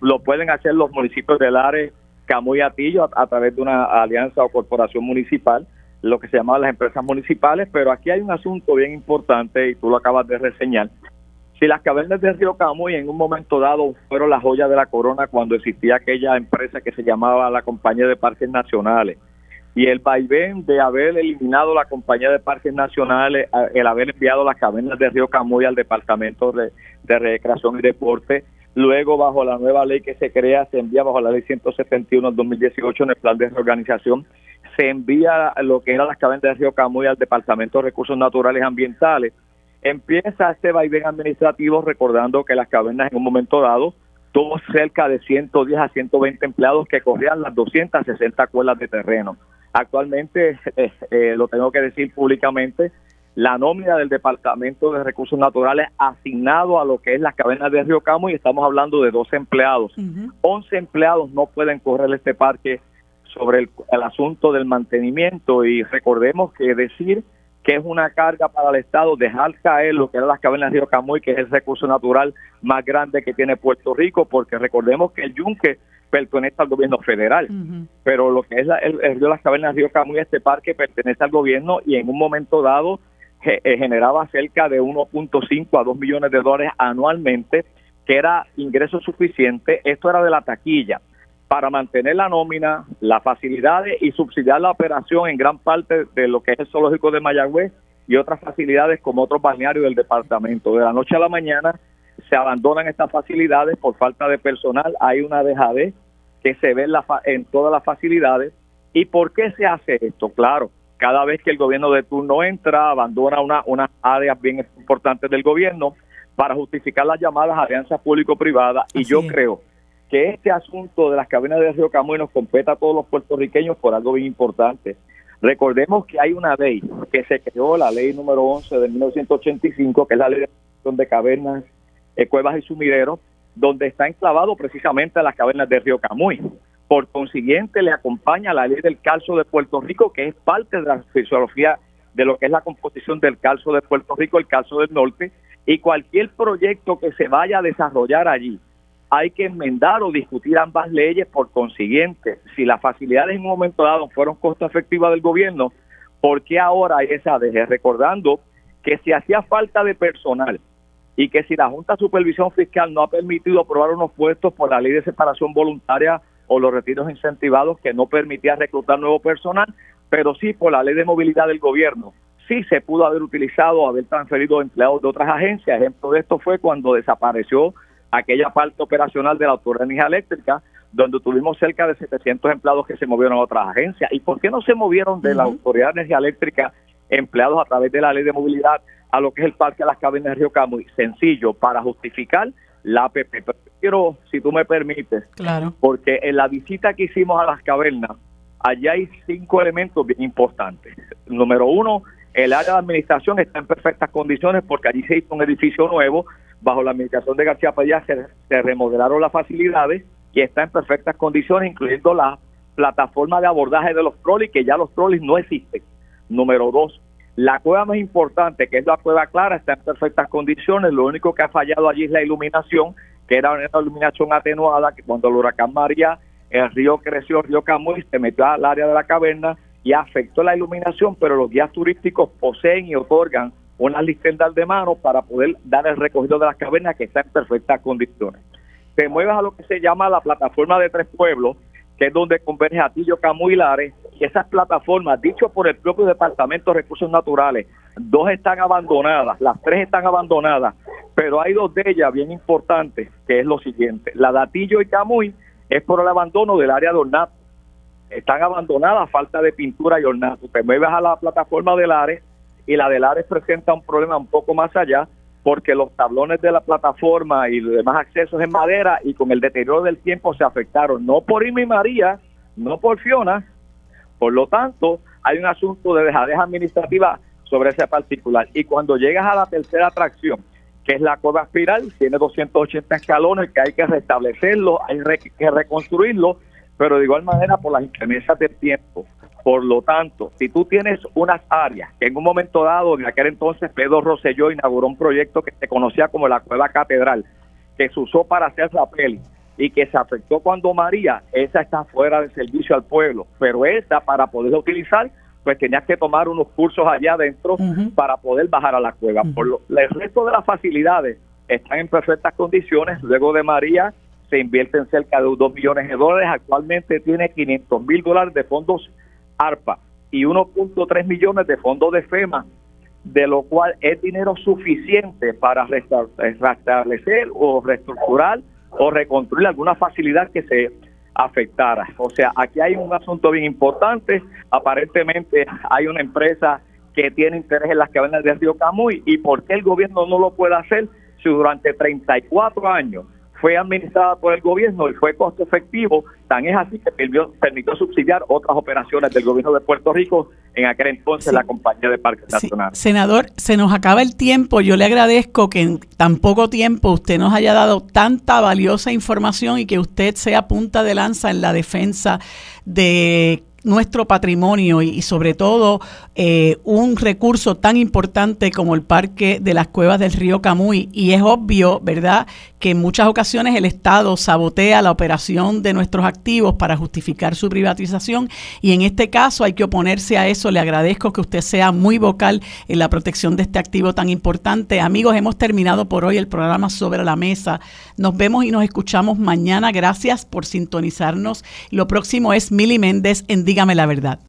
lo pueden hacer los municipios del área Camuy Atillo a, a través de una alianza o corporación municipal lo que se llamaban las empresas municipales, pero aquí hay un asunto bien importante y tú lo acabas de reseñar, Si las cavernas de Río Camuy en un momento dado fueron la joya de la corona cuando existía aquella empresa que se llamaba la Compañía de Parques Nacionales, y el vaivén de haber eliminado la compañía de parques nacionales, el haber enviado las cavernas de Río Camuy al Departamento de, Recreación y Deporte, luego bajo la nueva ley que se crea, se envía bajo la ley 171 del 2018 en el plan de reorganización, se envía lo que eran las cavernas de Río Camuy al Departamento de Recursos Naturales y Ambientales. Empieza este vaivén administrativo recordando que las cavernas en un momento dado tuvo cerca de 110 a 120 empleados que corrían las 260 cuerdas de terreno. Actualmente, eh, eh, lo tengo que decir públicamente, la nómina del Departamento de Recursos Naturales asignado a lo que es las cavernas de Río Camo y estamos hablando de 12 empleados. 11 empleados no pueden correr este parque sobre el, asunto del mantenimiento y recordemos que decir que es una carga para el Estado dejar caer lo que eran las cavernas de Río Camuy, que es el recurso natural más grande que tiene Puerto Rico, porque recordemos que el yunque pertenece al gobierno federal, pero lo que es el, río de las cavernas Río Camuy, este parque pertenece al gobierno y en un momento dado eh, generaba cerca de 1.5 a 2 millones de dólares anualmente, que era ingreso suficiente, esto era de la taquilla, para mantener la nómina, las facilidades y subsidiar la operación en gran parte de lo que es el zoológico de Mayagüez y otras facilidades como otros balnearios del departamento. De la noche a la mañana se abandonan estas facilidades por falta de personal, hay una dejadez que se ve en, en todas las facilidades. ¿Y por qué se hace esto? Claro, cada vez que el gobierno de turno entra, abandona una, unas áreas bien importantes del gobierno para justificar las llamadas alianzas público-privadas. Y yo creo que este asunto de las cabinas de Río Camuy nos compete a todos los puertorriqueños por algo bien importante. Recordemos que hay una ley que se creó, la ley número 11 de 1985, que es la ley de cavernas, eh, cuevas y sumideros, donde está enclavado precisamente las cavernas de Río Camuy. Por consiguiente, le acompaña la ley del calzo de Puerto Rico, que es parte de la fisiología de lo que es la composición del calzo de Puerto Rico, el calzo del norte, y cualquier proyecto que se vaya a desarrollar allí, hay que enmendar o discutir ambas leyes. Por consiguiente, si las facilidades en un momento dado fueron costo efectivas del gobierno, ¿por qué ahora hay esa deje? Recordando que si hacía falta de personal, y que si la Junta de Supervisión Fiscal no ha permitido aprobar unos puestos por la ley de separación voluntaria o los retiros incentivados que no permitía reclutar nuevo personal, pero sí por la ley de movilidad del gobierno. Sí se pudo haber utilizado, haber transferido empleados de otras agencias. Ejemplo de esto fue cuando desapareció aquella parte operacional de la Autoridad de Energía Eléctrica, donde tuvimos cerca de 700 empleados que se movieron a otras agencias. ¿Y por qué no se movieron de la Autoridad de Energía Eléctrica empleados a través de la ley de movilidad a lo que es el Parque de las Cavernas de Río Camuy. Sencillo, para justificar la APP. Pero quiero, si tú me permites, claro. porque en la visita que hicimos a las cavernas, allá hay cinco elementos bien importantes. Número uno, el área de administración está en perfectas condiciones porque allí se hizo un edificio nuevo. Bajo la administración de García Padilla se, remodelaron las facilidades y está en perfectas condiciones, incluyendo la plataforma de abordaje de los trolleys, que ya los trolleys no existen. Número dos, la cueva más importante, que es la cueva clara, está en perfectas condiciones. Lo único que ha fallado allí es la iluminación, que era una iluminación atenuada, que cuando el huracán María, el río creció, el río Camuy, se metió al área de la caverna y afectó la iluminación, pero los guías turísticos poseen y otorgan unas listendas de mano para poder dar el recogido de las cavernas que está en perfectas condiciones. Te mueves a lo que se llama la plataforma de tres pueblos, que es donde converge Atillo, Camuy y Lares, y esas plataformas, dicho por el propio Departamento de Recursos Naturales, dos están abandonadas, las tres están abandonadas, pero hay dos de ellas bien importantes, que es lo siguiente. La Datillo y Camuy es por el abandono del área de ornato. Están abandonadas falta de pintura y ornato. Te mueves a la plataforma del Ares y la del Ares presenta un problema un poco más allá porque los tablones de la plataforma y los demás accesos en madera y con el deterioro del tiempo se afectaron, no por Irma y María, no por Fiona, por lo tanto, hay un asunto de dejadez administrativa sobre ese particular. Y cuando llegas a la tercera atracción, que es la cueva espiral, tiene 280 escalones que hay que restablecerlo, hay que reconstruirlo, pero de igual manera por las inclemencias del tiempo. Por lo tanto, si tú tienes unas áreas que en un momento dado, en aquel entonces Pedro Rosselló inauguró un proyecto que se conocía como la Cueva Catedral, que se usó para hacer rapel, y que se afectó cuando María, esa está fuera de servicio al pueblo, pero esa para poderla utilizar, pues tenías que tomar unos cursos allá adentro para poder bajar a la cueva. Por lo, el resto de las facilidades están en perfectas condiciones. Luego de María se invierten cerca de 2 millones de dólares. Actualmente tiene 500 mil dólares de fondos ARPA y 1.3 millones de fondos de FEMA, de lo cual es dinero suficiente para restablecer o reestructurar o reconstruir alguna facilidad que se afectara. O sea, aquí hay un asunto bien importante. Aparentemente hay una empresa que tiene interés en las cavernas del río Camuy y por qué el gobierno no lo puede hacer si durante 34 años fue administrada por el gobierno y fue costo efectivo, tan es así que permitió, subsidiar otras operaciones del gobierno de Puerto Rico, en aquel entonces la compañía de Parques Nacionales. Senador, se nos acaba el tiempo, yo le agradezco que en tan poco tiempo usted nos haya dado tanta valiosa información y que usted sea punta de lanza en la defensa de nuestro patrimonio y, sobre todo eh, un recurso tan importante como el Parque de las Cuevas del Río Camuy. Y es obvio, ¿verdad?, que en muchas ocasiones el Estado sabotea la operación de nuestros activos para justificar su privatización y en este caso hay que oponerse a eso. Le agradezco que usted sea muy vocal en la protección de este activo tan importante. Amigos, hemos terminado por hoy el programa sobre la mesa. Nos vemos y nos escuchamos mañana. Gracias por sintonizarnos. Lo próximo es Mili Méndez en Dígame la Verdad.